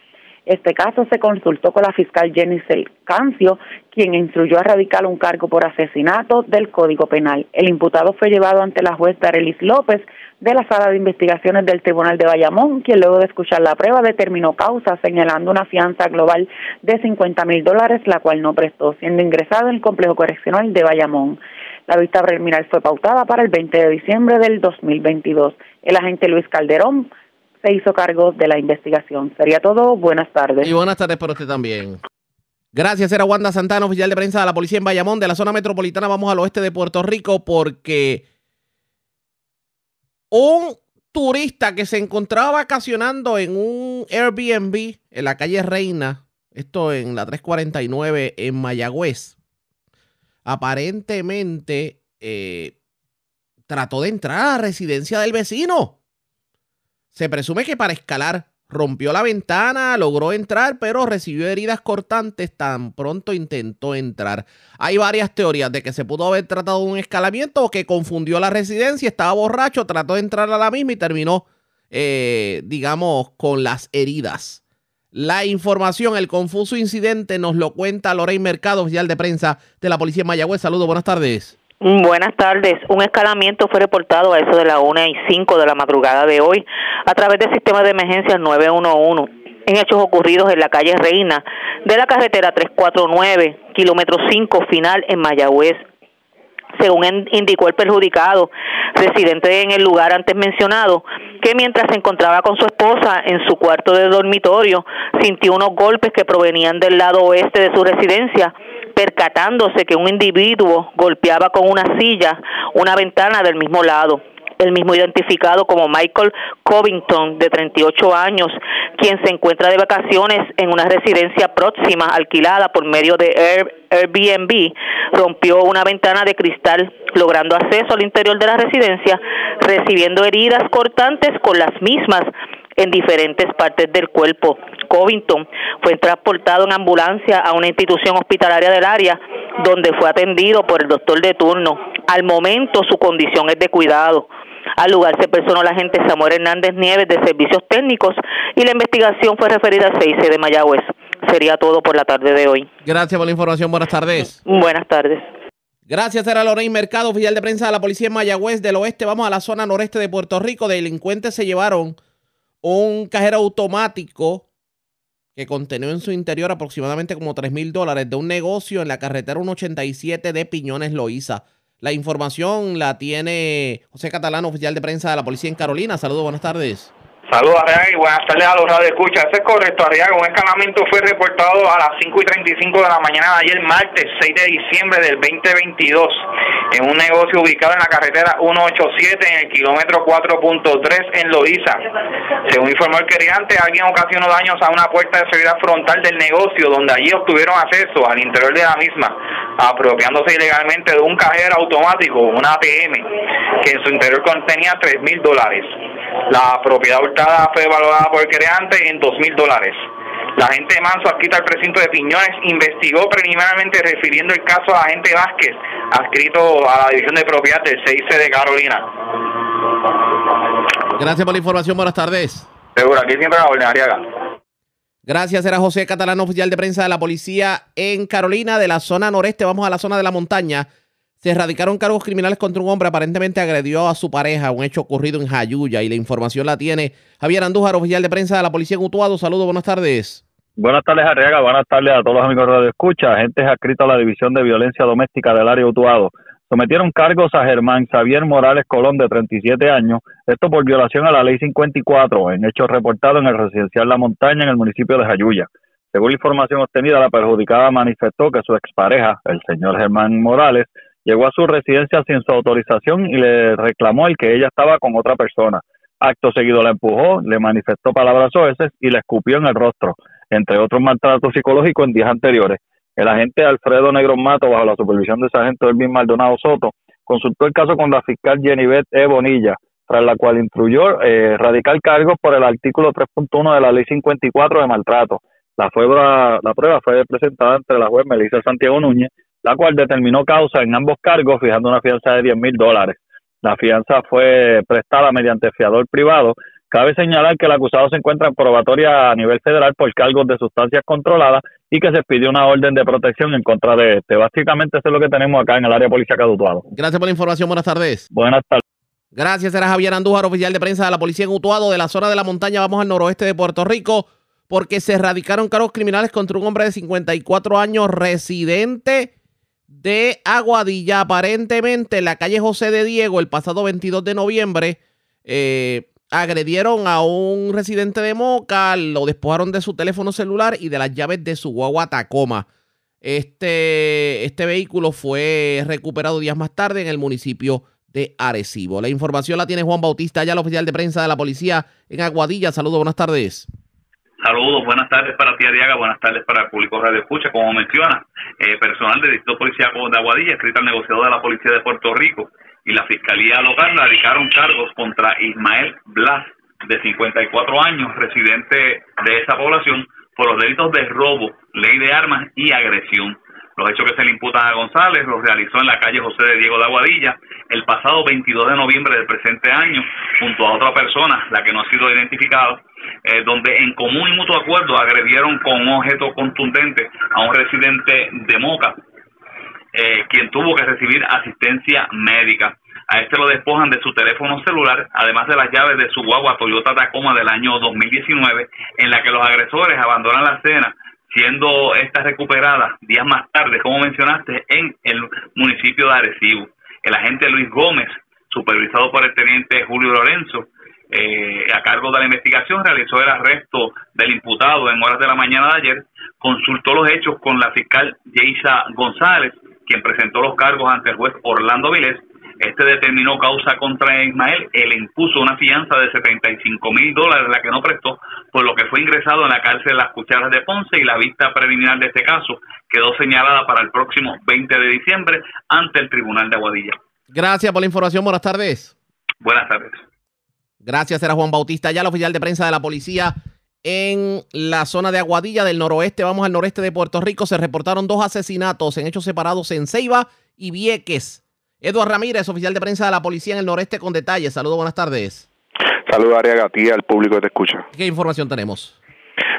Este caso se consultó con la fiscal Jenny Cancio, quien instruyó a radicar un cargo por asesinato del Código Penal. El imputado fue llevado ante la juez Darelis López de la Sala de Investigaciones del Tribunal de Bayamón, quien luego de escuchar la prueba determinó causa señalando una fianza global de 50 mil dólares, la cual no prestó, siendo ingresado en el complejo correccional de Bayamón. La vista preliminar fue pautada para el 20 de diciembre del 2022. El agente Luis Calderón se hizo cargo de la investigación. Sería todo. Buenas tardes.
Y buenas tardes para usted también. Gracias, era Wanda Santana, oficial de prensa de la policía en Bayamón, de la zona metropolitana. Vamos al oeste de Puerto Rico porque un turista que se encontraba vacacionando en un Airbnb en la calle Reina, esto en la 349 en Mayagüez, aparentemente eh, trató de entrar a la residencia del vecino. Se presume que para escalar rompió la ventana, logró entrar, pero recibió heridas cortantes tan pronto intentó entrar. Hay varias teorías de que se pudo haber tratado de un escalamiento o que confundió la residencia, estaba borracho, trató de entrar a la misma y terminó, eh, digamos, con las heridas. La información, el confuso incidente nos lo cuenta Lorraine Mercado, oficial de prensa de la Policía de Mayagüez. Saludos, buenas tardes.
Buenas tardes. Un escalamiento fue reportado a eso de la 1 y 5 de la madrugada de hoy a través del sistema de emergencia 911 en hechos ocurridos en la calle Reina de la carretera 349, kilómetro 5 final en Mayagüez. Según indicó el perjudicado, residente en el lugar antes mencionado, que mientras se encontraba con su esposa en su cuarto de dormitorio, sintió unos golpes que provenían del lado oeste de su residencia percatándose que un individuo golpeaba con una silla una ventana del mismo lado. El mismo identificado como Michael Covington, de 38 años, quien se encuentra de vacaciones en una residencia próxima alquilada por medio de Airbnb, rompió una ventana de cristal, logrando acceso al interior de la residencia, recibiendo heridas cortantes con las mismas en diferentes partes del cuerpo. Covington fue transportado en ambulancia a una institución hospitalaria del área donde fue atendido por el doctor de turno. Al momento su condición es de cuidado. Al lugar se personó la agente Samuel Hernández Nieves de Servicios Técnicos y la investigación fue referida al 6 de Mayagüez. Sería todo por la tarde de hoy.
Gracias por la información. Buenas tardes.
Buenas tardes.
Gracias, era Lorraine Mercado, oficial de prensa de la Policía en Mayagüez del Oeste. Vamos a la zona noreste de Puerto Rico. Delincuentes se llevaron un cajero automático que contenía en su interior aproximadamente como 3 mil dólares de un negocio en la carretera 187 de Piñones Loíza. La información la tiene José Catalán, oficial de prensa de la policía en Carolina. Saludos, buenas tardes.
Saludos, Arriaga, y buenas tardes a los radio escucha. Eso es correcto, Arriaga. Un escalamiento fue reportado a las 5 y 35 de la mañana de ayer, martes 6 de diciembre del 2022, en un negocio ubicado en la carretera 187 en el kilómetro 4.3 en Loiza. Según informó el queriante, alguien ocasionó daños a una puerta de seguridad frontal del negocio, donde allí obtuvieron acceso al interior de la misma, apropiándose ilegalmente de un cajero automático, un ATM, que en su interior contenía 3 mil dólares. La propiedad hurtada fue valorada por el creante en dos mil dólares. La agente Manso, adscrita al precinto de Piñones, investigó preliminarmente refiriendo el caso a la agente Vázquez, adscrito a la División de Propiedad del CIC de Carolina.
Gracias por la información, buenas tardes.
Seguro, aquí siempre la orden, Ariaga.
Gracias, era José Catalán, oficial de prensa de la policía en Carolina, de la zona noreste. Vamos a la zona de la montaña. Se erradicaron cargos criminales contra un hombre aparentemente agredió a su pareja, un hecho ocurrido en Jayuya y la información la tiene Javier Andújar, oficial de prensa de la Policía en Utuado. Saludos, buenas tardes.
Buenas tardes, Arriaga. Buenas tardes a todos los amigos de Radio Escucha. Agentes adscritos a la División de Violencia Doméstica del área Utuado sometieron cargos a Germán Xavier Morales Colón, de 37 años, esto por violación a la Ley 54, en hechos reportados en el residencial La Montaña, en el municipio de Jayuya. Según la información obtenida, la perjudicada manifestó que su expareja, el señor Germán Morales, llegó a su residencia sin su autorización y le reclamó el que ella estaba con otra persona. Acto seguido la empujó, le manifestó palabras oeces y le escupió en el rostro, entre otros maltratos psicológicos en días anteriores. El agente Alfredo Negro Mato, bajo la supervisión del sargento Elvin Maldonado Soto, consultó el caso con la fiscal Jennifer E. Bonilla, tras la cual instruyó eh, radical cargos por el artículo 3.1 de la Ley 54 de maltrato. La, prueba, la prueba fue presentada entre la juez Melissa Santiago Núñez la cual determinó causa en ambos cargos, fijando una fianza de 10 mil dólares. La fianza fue prestada mediante fiador privado. Cabe señalar que el acusado se encuentra en probatoria a nivel federal por cargos de sustancias controladas y que se pidió una orden de protección en contra de este. Básicamente eso es lo que tenemos acá en el área policial de
Gracias por la información. Buenas tardes.
Buenas tardes.
Gracias, era Javier Andújar, oficial de prensa de la policía en Utuado, de la zona de la montaña. Vamos al noroeste de Puerto Rico, porque se erradicaron cargos criminales contra un hombre de 54 años residente de Aguadilla. Aparentemente, en la calle José de Diego, el pasado 22 de noviembre, eh, agredieron a un residente de Moca, lo despojaron de su teléfono celular y de las llaves de su guagua Tacoma. Este, este vehículo fue recuperado días más tarde en el municipio de Arecibo. La información la tiene Juan Bautista, ya el oficial de prensa de la policía en Aguadilla. Saludos, buenas tardes.
Saludos, buenas tardes para ti, Ariaga, buenas tardes para el público Radio Escucha. Como menciona, eh, personal del Distrito Policíaco de Aguadilla, escrita al negociador de la Policía de Puerto Rico y la Fiscalía Local radicaron cargos contra Ismael Blas, de 54 años, residente de esa población, por los delitos de robo, ley de armas y agresión. Los hechos que se le imputan a González los realizó en la calle José de Diego de Aguadilla el pasado 22 de noviembre del presente año, junto a otra persona, la que no ha sido identificada, eh, donde en común y mutuo acuerdo agredieron con un objeto contundente a un residente de Moca, eh, quien tuvo que recibir asistencia médica. A este lo despojan de su teléfono celular, además de las llaves de su guagua Toyota Tacoma del año 2019, en la que los agresores abandonan la escena, siendo esta recuperada días más tarde, como mencionaste, en el municipio de Arecibo. El agente Luis Gómez, supervisado por el teniente Julio Lorenzo, eh, a cargo de la investigación, realizó el arresto del imputado en horas de la mañana de ayer, consultó los hechos con la fiscal Yeisa González, quien presentó los cargos ante el juez Orlando Vilés. Este determinó causa contra Ismael le impuso una fianza de 75 mil dólares, la que no prestó, por lo que fue ingresado en la cárcel de las Cucharas de Ponce y la vista preliminar de este caso quedó señalada para el próximo 20 de diciembre ante el Tribunal de Aguadilla.
Gracias por la información. Buenas tardes.
Buenas tardes.
Gracias, era Juan Bautista, ya el oficial de prensa de la policía en la zona de Aguadilla del noroeste. Vamos al noreste de Puerto Rico. Se reportaron dos asesinatos en hechos separados en Ceiba y Vieques. Eduardo Ramírez, oficial de prensa de la policía en el noreste, con detalles. Saludos, buenas tardes.
Saludos, Aria Gatía, al público que te escucha.
¿Qué información tenemos?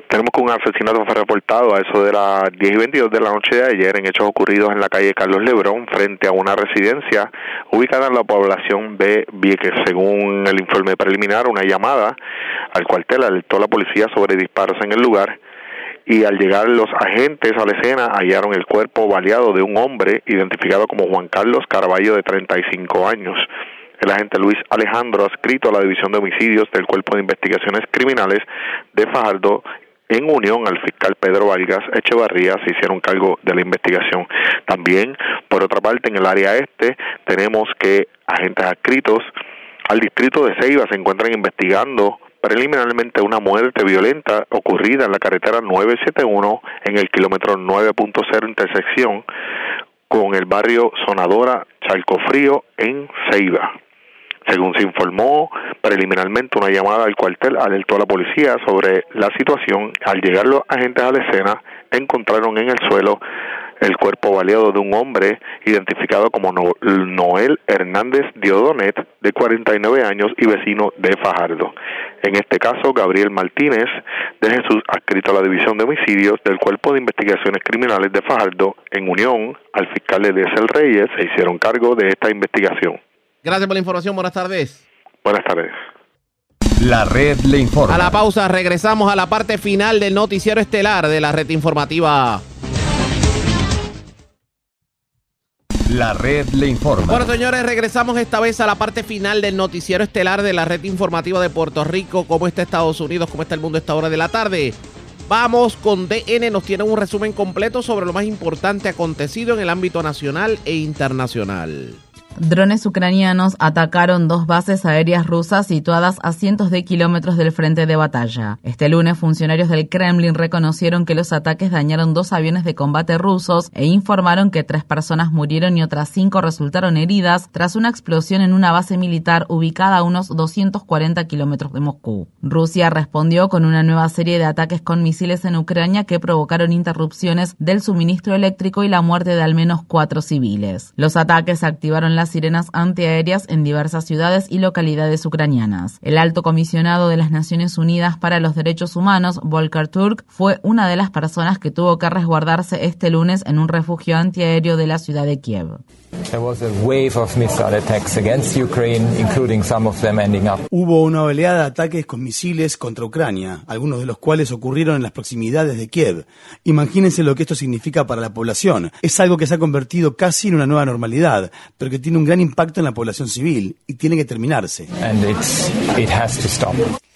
Tenemos que un asesinato fue reportado a eso de las 10 y 22 de la noche de ayer en hechos ocurridos en la calle Carlos Lebrón frente a una residencia ubicada en la población de Vieques. Según el informe preliminar, una llamada al cuartel alertó a la policía sobre disparos en el lugar y al llegar los agentes a la escena hallaron el cuerpo baleado de un hombre identificado como Juan Carlos Carballo de 35 años. El agente Luis Alejandro, adscrito a la División de Homicidios del Cuerpo de Investigaciones Criminales de Fajardo, en unión al fiscal Pedro Vargas Echevarría se hicieron cargo de la investigación. También, por otra parte, en el área este tenemos que agentes adscritos al distrito de Ceiba se encuentran investigando preliminarmente una muerte violenta ocurrida en la carretera 971 en el kilómetro 9.0 intersección con el barrio Sonadora Chalcofrío en Ceiba. Según se informó preliminarmente, una llamada al cuartel alertó a la policía sobre la situación. Al llegar los agentes a la escena, encontraron en el suelo el cuerpo baleado de un hombre identificado como Noel Hernández Diodonet, de 49 años y vecino de Fajardo. En este caso, Gabriel Martínez de Jesús, adscrito a la División de Homicidios del Cuerpo de Investigaciones Criminales de Fajardo, en unión al fiscal Edesel Reyes, se hicieron cargo de esta investigación.
Gracias por la información. Buenas tardes.
Buenas tardes.
La red le informa. A la pausa regresamos a la parte final del noticiero estelar de la red informativa. La red le informa. Bueno, señores, regresamos esta vez a la parte final del noticiero estelar de la red informativa de Puerto Rico. ¿Cómo está Estados Unidos? ¿Cómo está el mundo a esta hora de la tarde? Vamos con DN, nos tiene un resumen completo sobre lo más importante acontecido en el ámbito nacional e internacional.
Drones ucranianos atacaron dos bases aéreas rusas situadas a cientos de kilómetros del frente de batalla. Este lunes, funcionarios del Kremlin reconocieron que los ataques dañaron dos aviones de combate rusos e informaron que tres personas murieron y otras cinco resultaron heridas tras una explosión en una base militar ubicada a unos 240 kilómetros de Moscú. Rusia respondió con una nueva serie de ataques con misiles en Ucrania que provocaron interrupciones del suministro eléctrico y la muerte de al menos cuatro civiles. Los ataques activaron sirenas antiaéreas en diversas ciudades y localidades ucranianas. El alto comisionado de las Naciones Unidas para los Derechos Humanos, Volker Turk, fue una de las personas que tuvo que resguardarse este lunes en un refugio antiaéreo de la ciudad de Kiev.
Hubo una oleada de ataques con misiles contra Ucrania, algunos de los cuales ocurrieron en las proximidades de Kiev. Imagínense lo que esto significa para la población. Es algo que se ha convertido casi en una nueva normalidad, pero que tiene un gran impacto en la población civil y tiene que terminarse.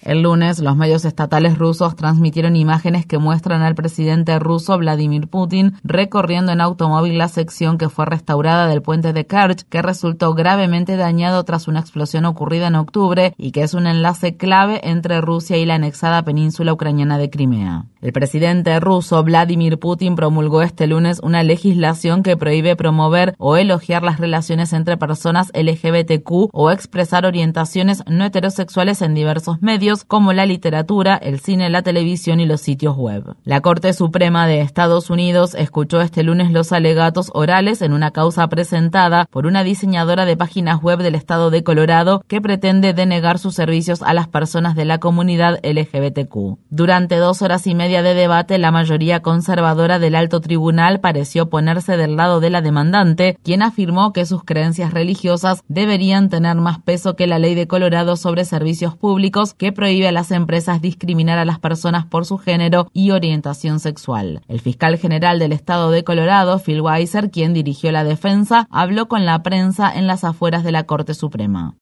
El lunes, los medios estatales rusos transmitieron imágenes que muestran al presidente ruso Vladimir Putin recorriendo en automóvil la sección que fue restaurada del puente de Kerch, que resultó gravemente dañado tras una explosión ocurrida en octubre y que es un enlace clave entre Rusia y la anexada península ucraniana de Crimea. El presidente ruso Vladimir Putin promulgó este lunes una legislación que prohíbe promover o elogiar las relaciones entre personas LGBTQ o expresar orientaciones no heterosexuales en diversos medios como la literatura, el cine, la televisión y los sitios web. La Corte Suprema de Estados Unidos escuchó este lunes los alegatos orales en una causa presentada por una diseñadora de páginas web del estado de Colorado que pretende denegar sus servicios a las personas de la comunidad LGBTQ. Durante dos horas y media de debate, la mayoría conservadora del alto tribunal pareció ponerse del lado de la demandante, quien afirmó que sus creencias religiosas deberían tener más peso que la ley de Colorado sobre servicios públicos que prohíbe a las empresas discriminar a las personas por su género y orientación sexual. El fiscal general del estado de Colorado, Phil Weiser, quien dirigió la defensa, habló con la prensa en las afueras de la Corte Suprema.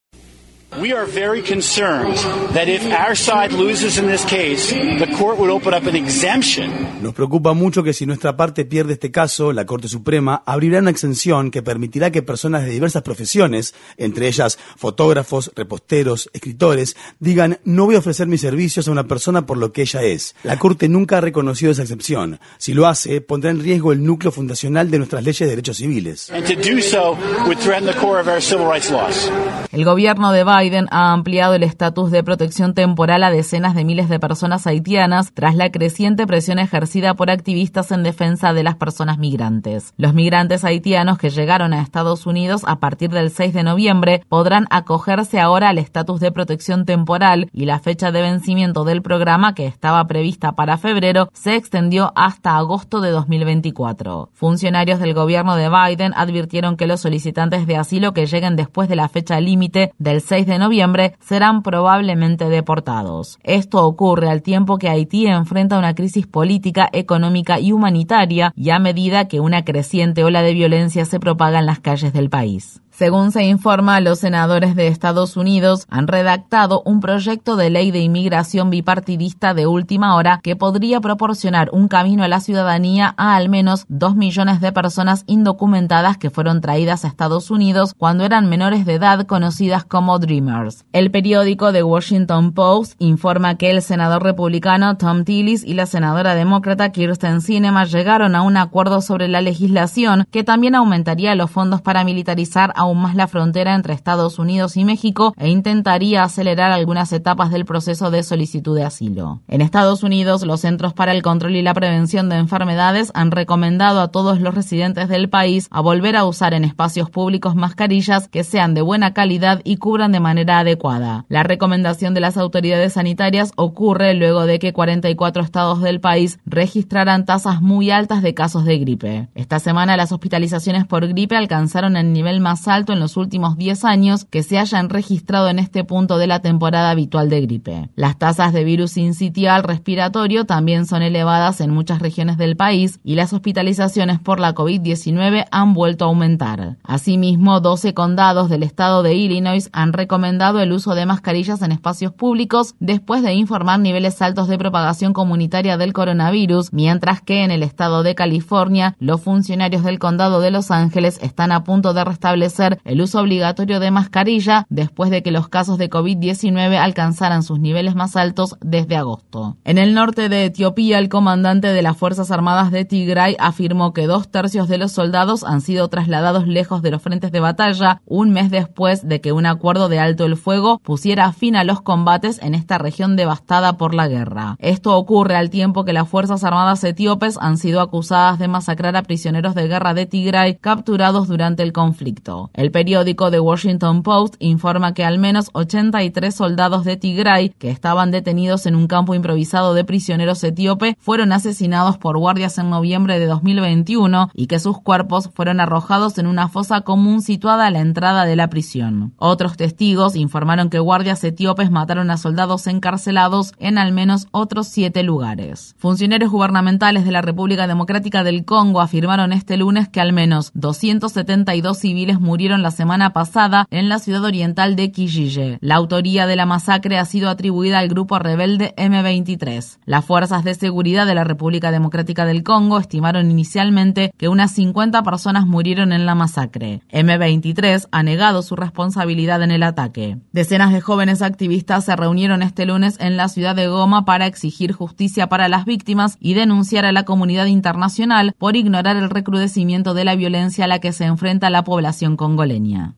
We are very concerned that if our side loses in this case,
the court would open up an exemption. Nos preocupa mucho que si nuestra parte pierde este caso, la Corte Suprema abrirá una exención que permitirá que personas de diversas profesiones, entre ellas fotógrafos, reposteros, escritores, digan no voy a ofrecer mis servicios a una persona por lo que ella es. La Corte nunca ha reconocido esa excepción. Si lo hace, pondrá en riesgo el núcleo fundacional de nuestras leyes de derechos civiles.
And to do so would threaten the core of our civil rights laws. El gobierno de Biden ha ampliado el estatus de protección temporal a decenas de miles de personas haitianas tras la creciente presión ejercida por activistas en defensa de las personas migrantes. Los migrantes haitianos que llegaron a Estados Unidos a partir del 6 de noviembre podrán acogerse ahora al estatus de protección temporal y la fecha de vencimiento del programa que estaba prevista para febrero se extendió hasta agosto de 2024. Funcionarios del gobierno de Biden advirtieron que los solicitantes de asilo que lleguen después de la fecha límite del 6 de noviembre serán probablemente deportados. Esto ocurre al tiempo que Haití enfrenta una crisis política, económica y humanitaria y a medida que una creciente ola de violencia se propaga en las calles del país. Según se informa, los senadores de Estados Unidos han redactado un proyecto de ley de inmigración bipartidista de última hora que podría proporcionar un camino a la ciudadanía a al menos dos millones de personas indocumentadas que fueron traídas a Estados Unidos cuando eran menores de edad conocidas como Dreamers. El periódico The Washington Post informa que el senador republicano Tom Tillis y la senadora demócrata Kirsten Sinema llegaron a un acuerdo sobre la legislación que también aumentaría los fondos para militarizar a más la frontera entre Estados Unidos y México e intentaría acelerar algunas etapas del proceso de solicitud de asilo. En Estados Unidos, los Centros para el Control y la Prevención de Enfermedades han recomendado a todos los residentes del país a volver a usar en espacios públicos mascarillas que sean de buena calidad y cubran de manera adecuada. La recomendación de las autoridades sanitarias ocurre luego de que 44 estados del país registraran tasas muy altas de casos de gripe. Esta semana las hospitalizaciones por gripe alcanzaron el nivel más alto en los últimos 10 años que se hayan registrado en este punto de la temporada habitual de gripe. Las tasas de virus incitial respiratorio también son elevadas en muchas regiones del país y las hospitalizaciones por la COVID-19 han vuelto a aumentar. Asimismo, 12 condados del estado de Illinois han recomendado el uso de mascarillas en espacios públicos después de informar niveles altos de propagación comunitaria del coronavirus, mientras que en el estado de California los funcionarios del condado de Los Ángeles están a punto de restablecer el uso obligatorio de mascarilla después de que los casos de COVID-19 alcanzaran sus niveles más altos desde agosto. En el norte de Etiopía, el comandante de las Fuerzas Armadas de Tigray afirmó que dos tercios de los soldados han sido trasladados lejos de los frentes de batalla un mes después de que un acuerdo de alto el fuego pusiera fin a los combates en esta región devastada por la guerra. Esto ocurre al tiempo que las Fuerzas Armadas etíopes han sido acusadas de masacrar a prisioneros de guerra de Tigray capturados durante el conflicto. El periódico The Washington Post informa que al menos 83 soldados de Tigray que estaban detenidos en un campo improvisado de prisioneros etíope fueron asesinados por guardias en noviembre de 2021 y que sus cuerpos fueron arrojados en una fosa común situada a la entrada de la prisión. Otros testigos informaron que guardias etíopes mataron a soldados encarcelados en al menos otros siete lugares. Funcionarios gubernamentales de la República Democrática del Congo afirmaron este lunes que al menos 272 civiles murieron la semana pasada en la ciudad oriental de Kijiji. La autoría de la masacre ha sido atribuida al grupo rebelde M23. Las fuerzas de seguridad de la República Democrática del Congo estimaron inicialmente que unas 50 personas murieron en la masacre. M23 ha negado su responsabilidad en el ataque. Decenas de jóvenes activistas se reunieron este lunes en la ciudad de Goma para exigir justicia para las víctimas y denunciar a la comunidad internacional por ignorar el recrudecimiento de la violencia a la que se enfrenta la población congoleña.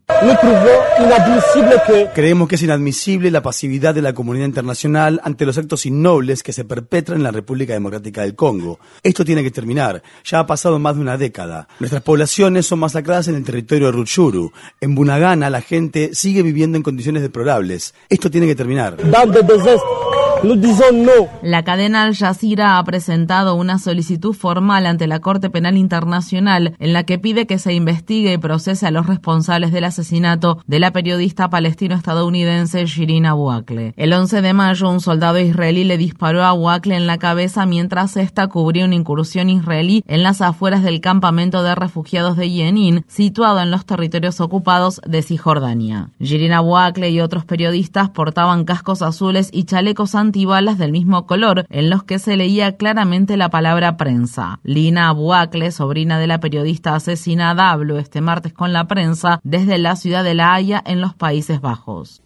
Creemos que es inadmisible la pasividad de la comunidad internacional ante los actos innobles que se perpetran en la República Democrática del Congo. Esto tiene que terminar. Ya ha pasado más de una década. Nuestras poblaciones son masacradas en el territorio de Rutshuru. En Bunagana la gente sigue viviendo en condiciones deplorables. Esto tiene que terminar.
La cadena Al Jazeera ha presentado una solicitud formal ante la Corte Penal Internacional en la que pide que se investigue y procese a los responsables del asesinato de la periodista palestino-estadounidense Shirin Abu Akleh. El 11 de mayo, un soldado israelí le disparó a Abu Akleh en la cabeza mientras esta cubría una incursión israelí en las afueras del campamento de refugiados de Yenin, situado en los territorios ocupados de Cisjordania. Shirin Abu Akleh y otros periodistas portaban cascos azules y chalecos anti antibalas del mismo color, en los que se leía claramente la palabra prensa. Lina Abuacle, sobrina de la periodista asesinada, habló este martes con la prensa desde la ciudad de La Haya, en los Países Bajos.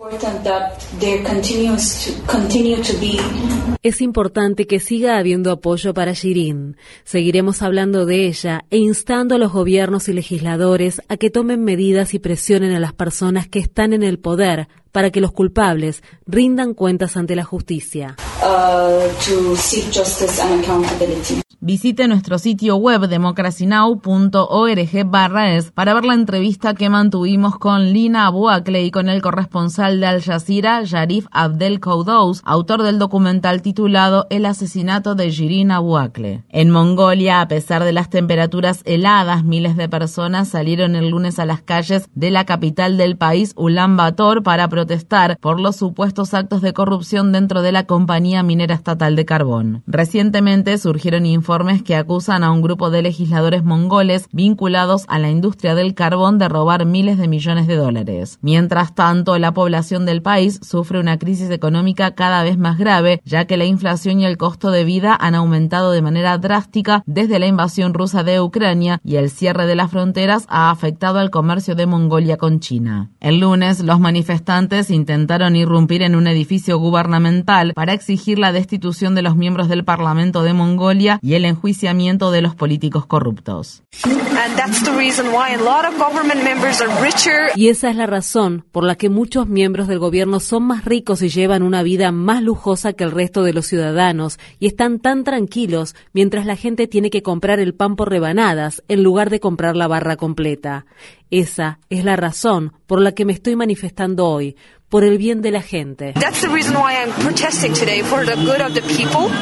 Es importante que siga habiendo apoyo para Shirin. Seguiremos hablando de ella e instando a los gobiernos y legisladores a que tomen medidas y presionen a las personas que están en el poder para que los culpables rindan cuentas ante la justicia.
uh, to seek justice and accountability.
Visite nuestro sitio web democracynow.org barra es para ver la entrevista que mantuvimos con Lina Abu y con el corresponsal de Al Jazeera, Yarif Abdel Koudous, autor del documental titulado El asesinato de Shirin Abu En Mongolia, a pesar de las temperaturas heladas, miles de personas salieron el lunes a las calles de la capital del país, Ulan Bator, para protestar por los supuestos actos de corrupción dentro de la compañía minera estatal de carbón. Recientemente surgieron informes que acusan a un grupo de legisladores mongoles vinculados a la industria del carbón de robar miles de millones de dólares. Mientras tanto, la población del país sufre una crisis económica cada vez más grave, ya que la inflación y el costo de vida han aumentado de manera drástica desde la invasión rusa de Ucrania y el cierre de las fronteras ha afectado al comercio de Mongolia con China. El lunes, los manifestantes intentaron irrumpir en un edificio gubernamental para exigir la destitución de los miembros del Parlamento de Mongolia y el enjuiciamiento de los políticos corruptos.
Y esa es la razón por la que muchos miembros del gobierno son más ricos y llevan una vida más lujosa que el resto de los ciudadanos y están tan tranquilos mientras la gente tiene que comprar el pan por rebanadas en lugar de comprar la barra completa. Esa es la razón por la que me estoy manifestando hoy, por el bien de la gente.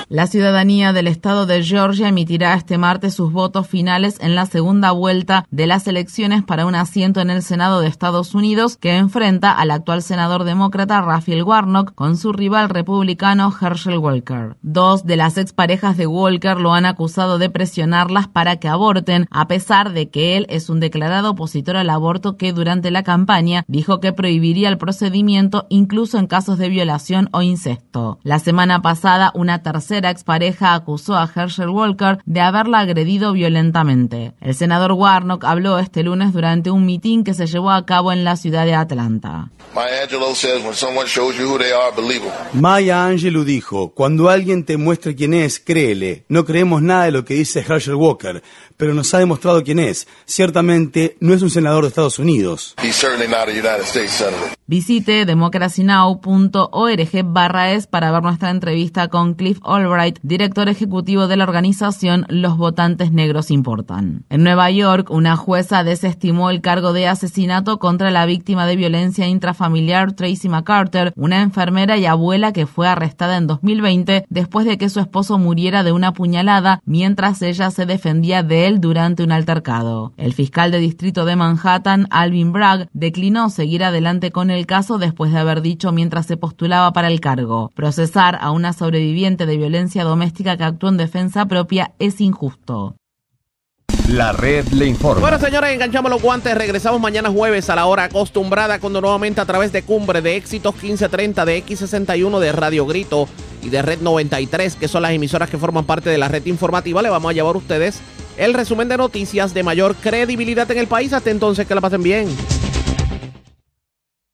La ciudadanía del estado de Georgia emitirá este martes sus votos finales en la segunda vuelta de las elecciones para un asiento en el Senado de Estados Unidos que enfrenta al actual senador demócrata Raphael Warnock con su rival republicano Herschel Walker. Dos de las exparejas de Walker lo han acusado de presionarlas para que aborten, a pesar de que él es un declarado opositor al aborto que durante la campaña dijo que prohibiría el procedimiento incluso en casos de violación o incesto. La semana pasada, una tercera expareja acusó a Herschel Walker de haberla agredido violentamente. El senador Warnock habló este lunes durante un mitin que se llevó a cabo en la ciudad de Atlanta.
Maya Angelou dijo, cuando alguien te muestre quién es, créele. No creemos nada de lo que dice Herschel Walker, pero nos ha demostrado quién es. Ciertamente no es un senador de Estados Unidos.
Visite democracynow.org barra es para ver nuestra entrevista con Cliff Albright, director ejecutivo de la organización Los Votantes Negros Importan. En Nueva York, una jueza desestimó el cargo de asesinato contra la víctima de violencia intrafamiliar Tracy McCarter, una enfermera y abuela que fue arrestada en 2020 después de que su esposo muriera de una puñalada mientras ella se defendía de él durante un altercado. El fiscal de distrito de Manhattan, Alvin Bragg, declinó seguir adelante con el caso después de haber dicho mientras se postulaba para el cargo. Procesar a una sobreviviente de violencia doméstica que actuó en defensa propia es injusto.
La red le informa. Bueno, señores, enganchamos los guantes. Regresamos mañana jueves a la hora acostumbrada, cuando nuevamente a través de Cumbre, de Éxitos 1530, de X61, de Radio Grito y de Red 93, que son las emisoras que forman parte de la red informativa, le vamos a llevar a ustedes el resumen de noticias de mayor credibilidad en el país. Hasta entonces, que la pasen bien.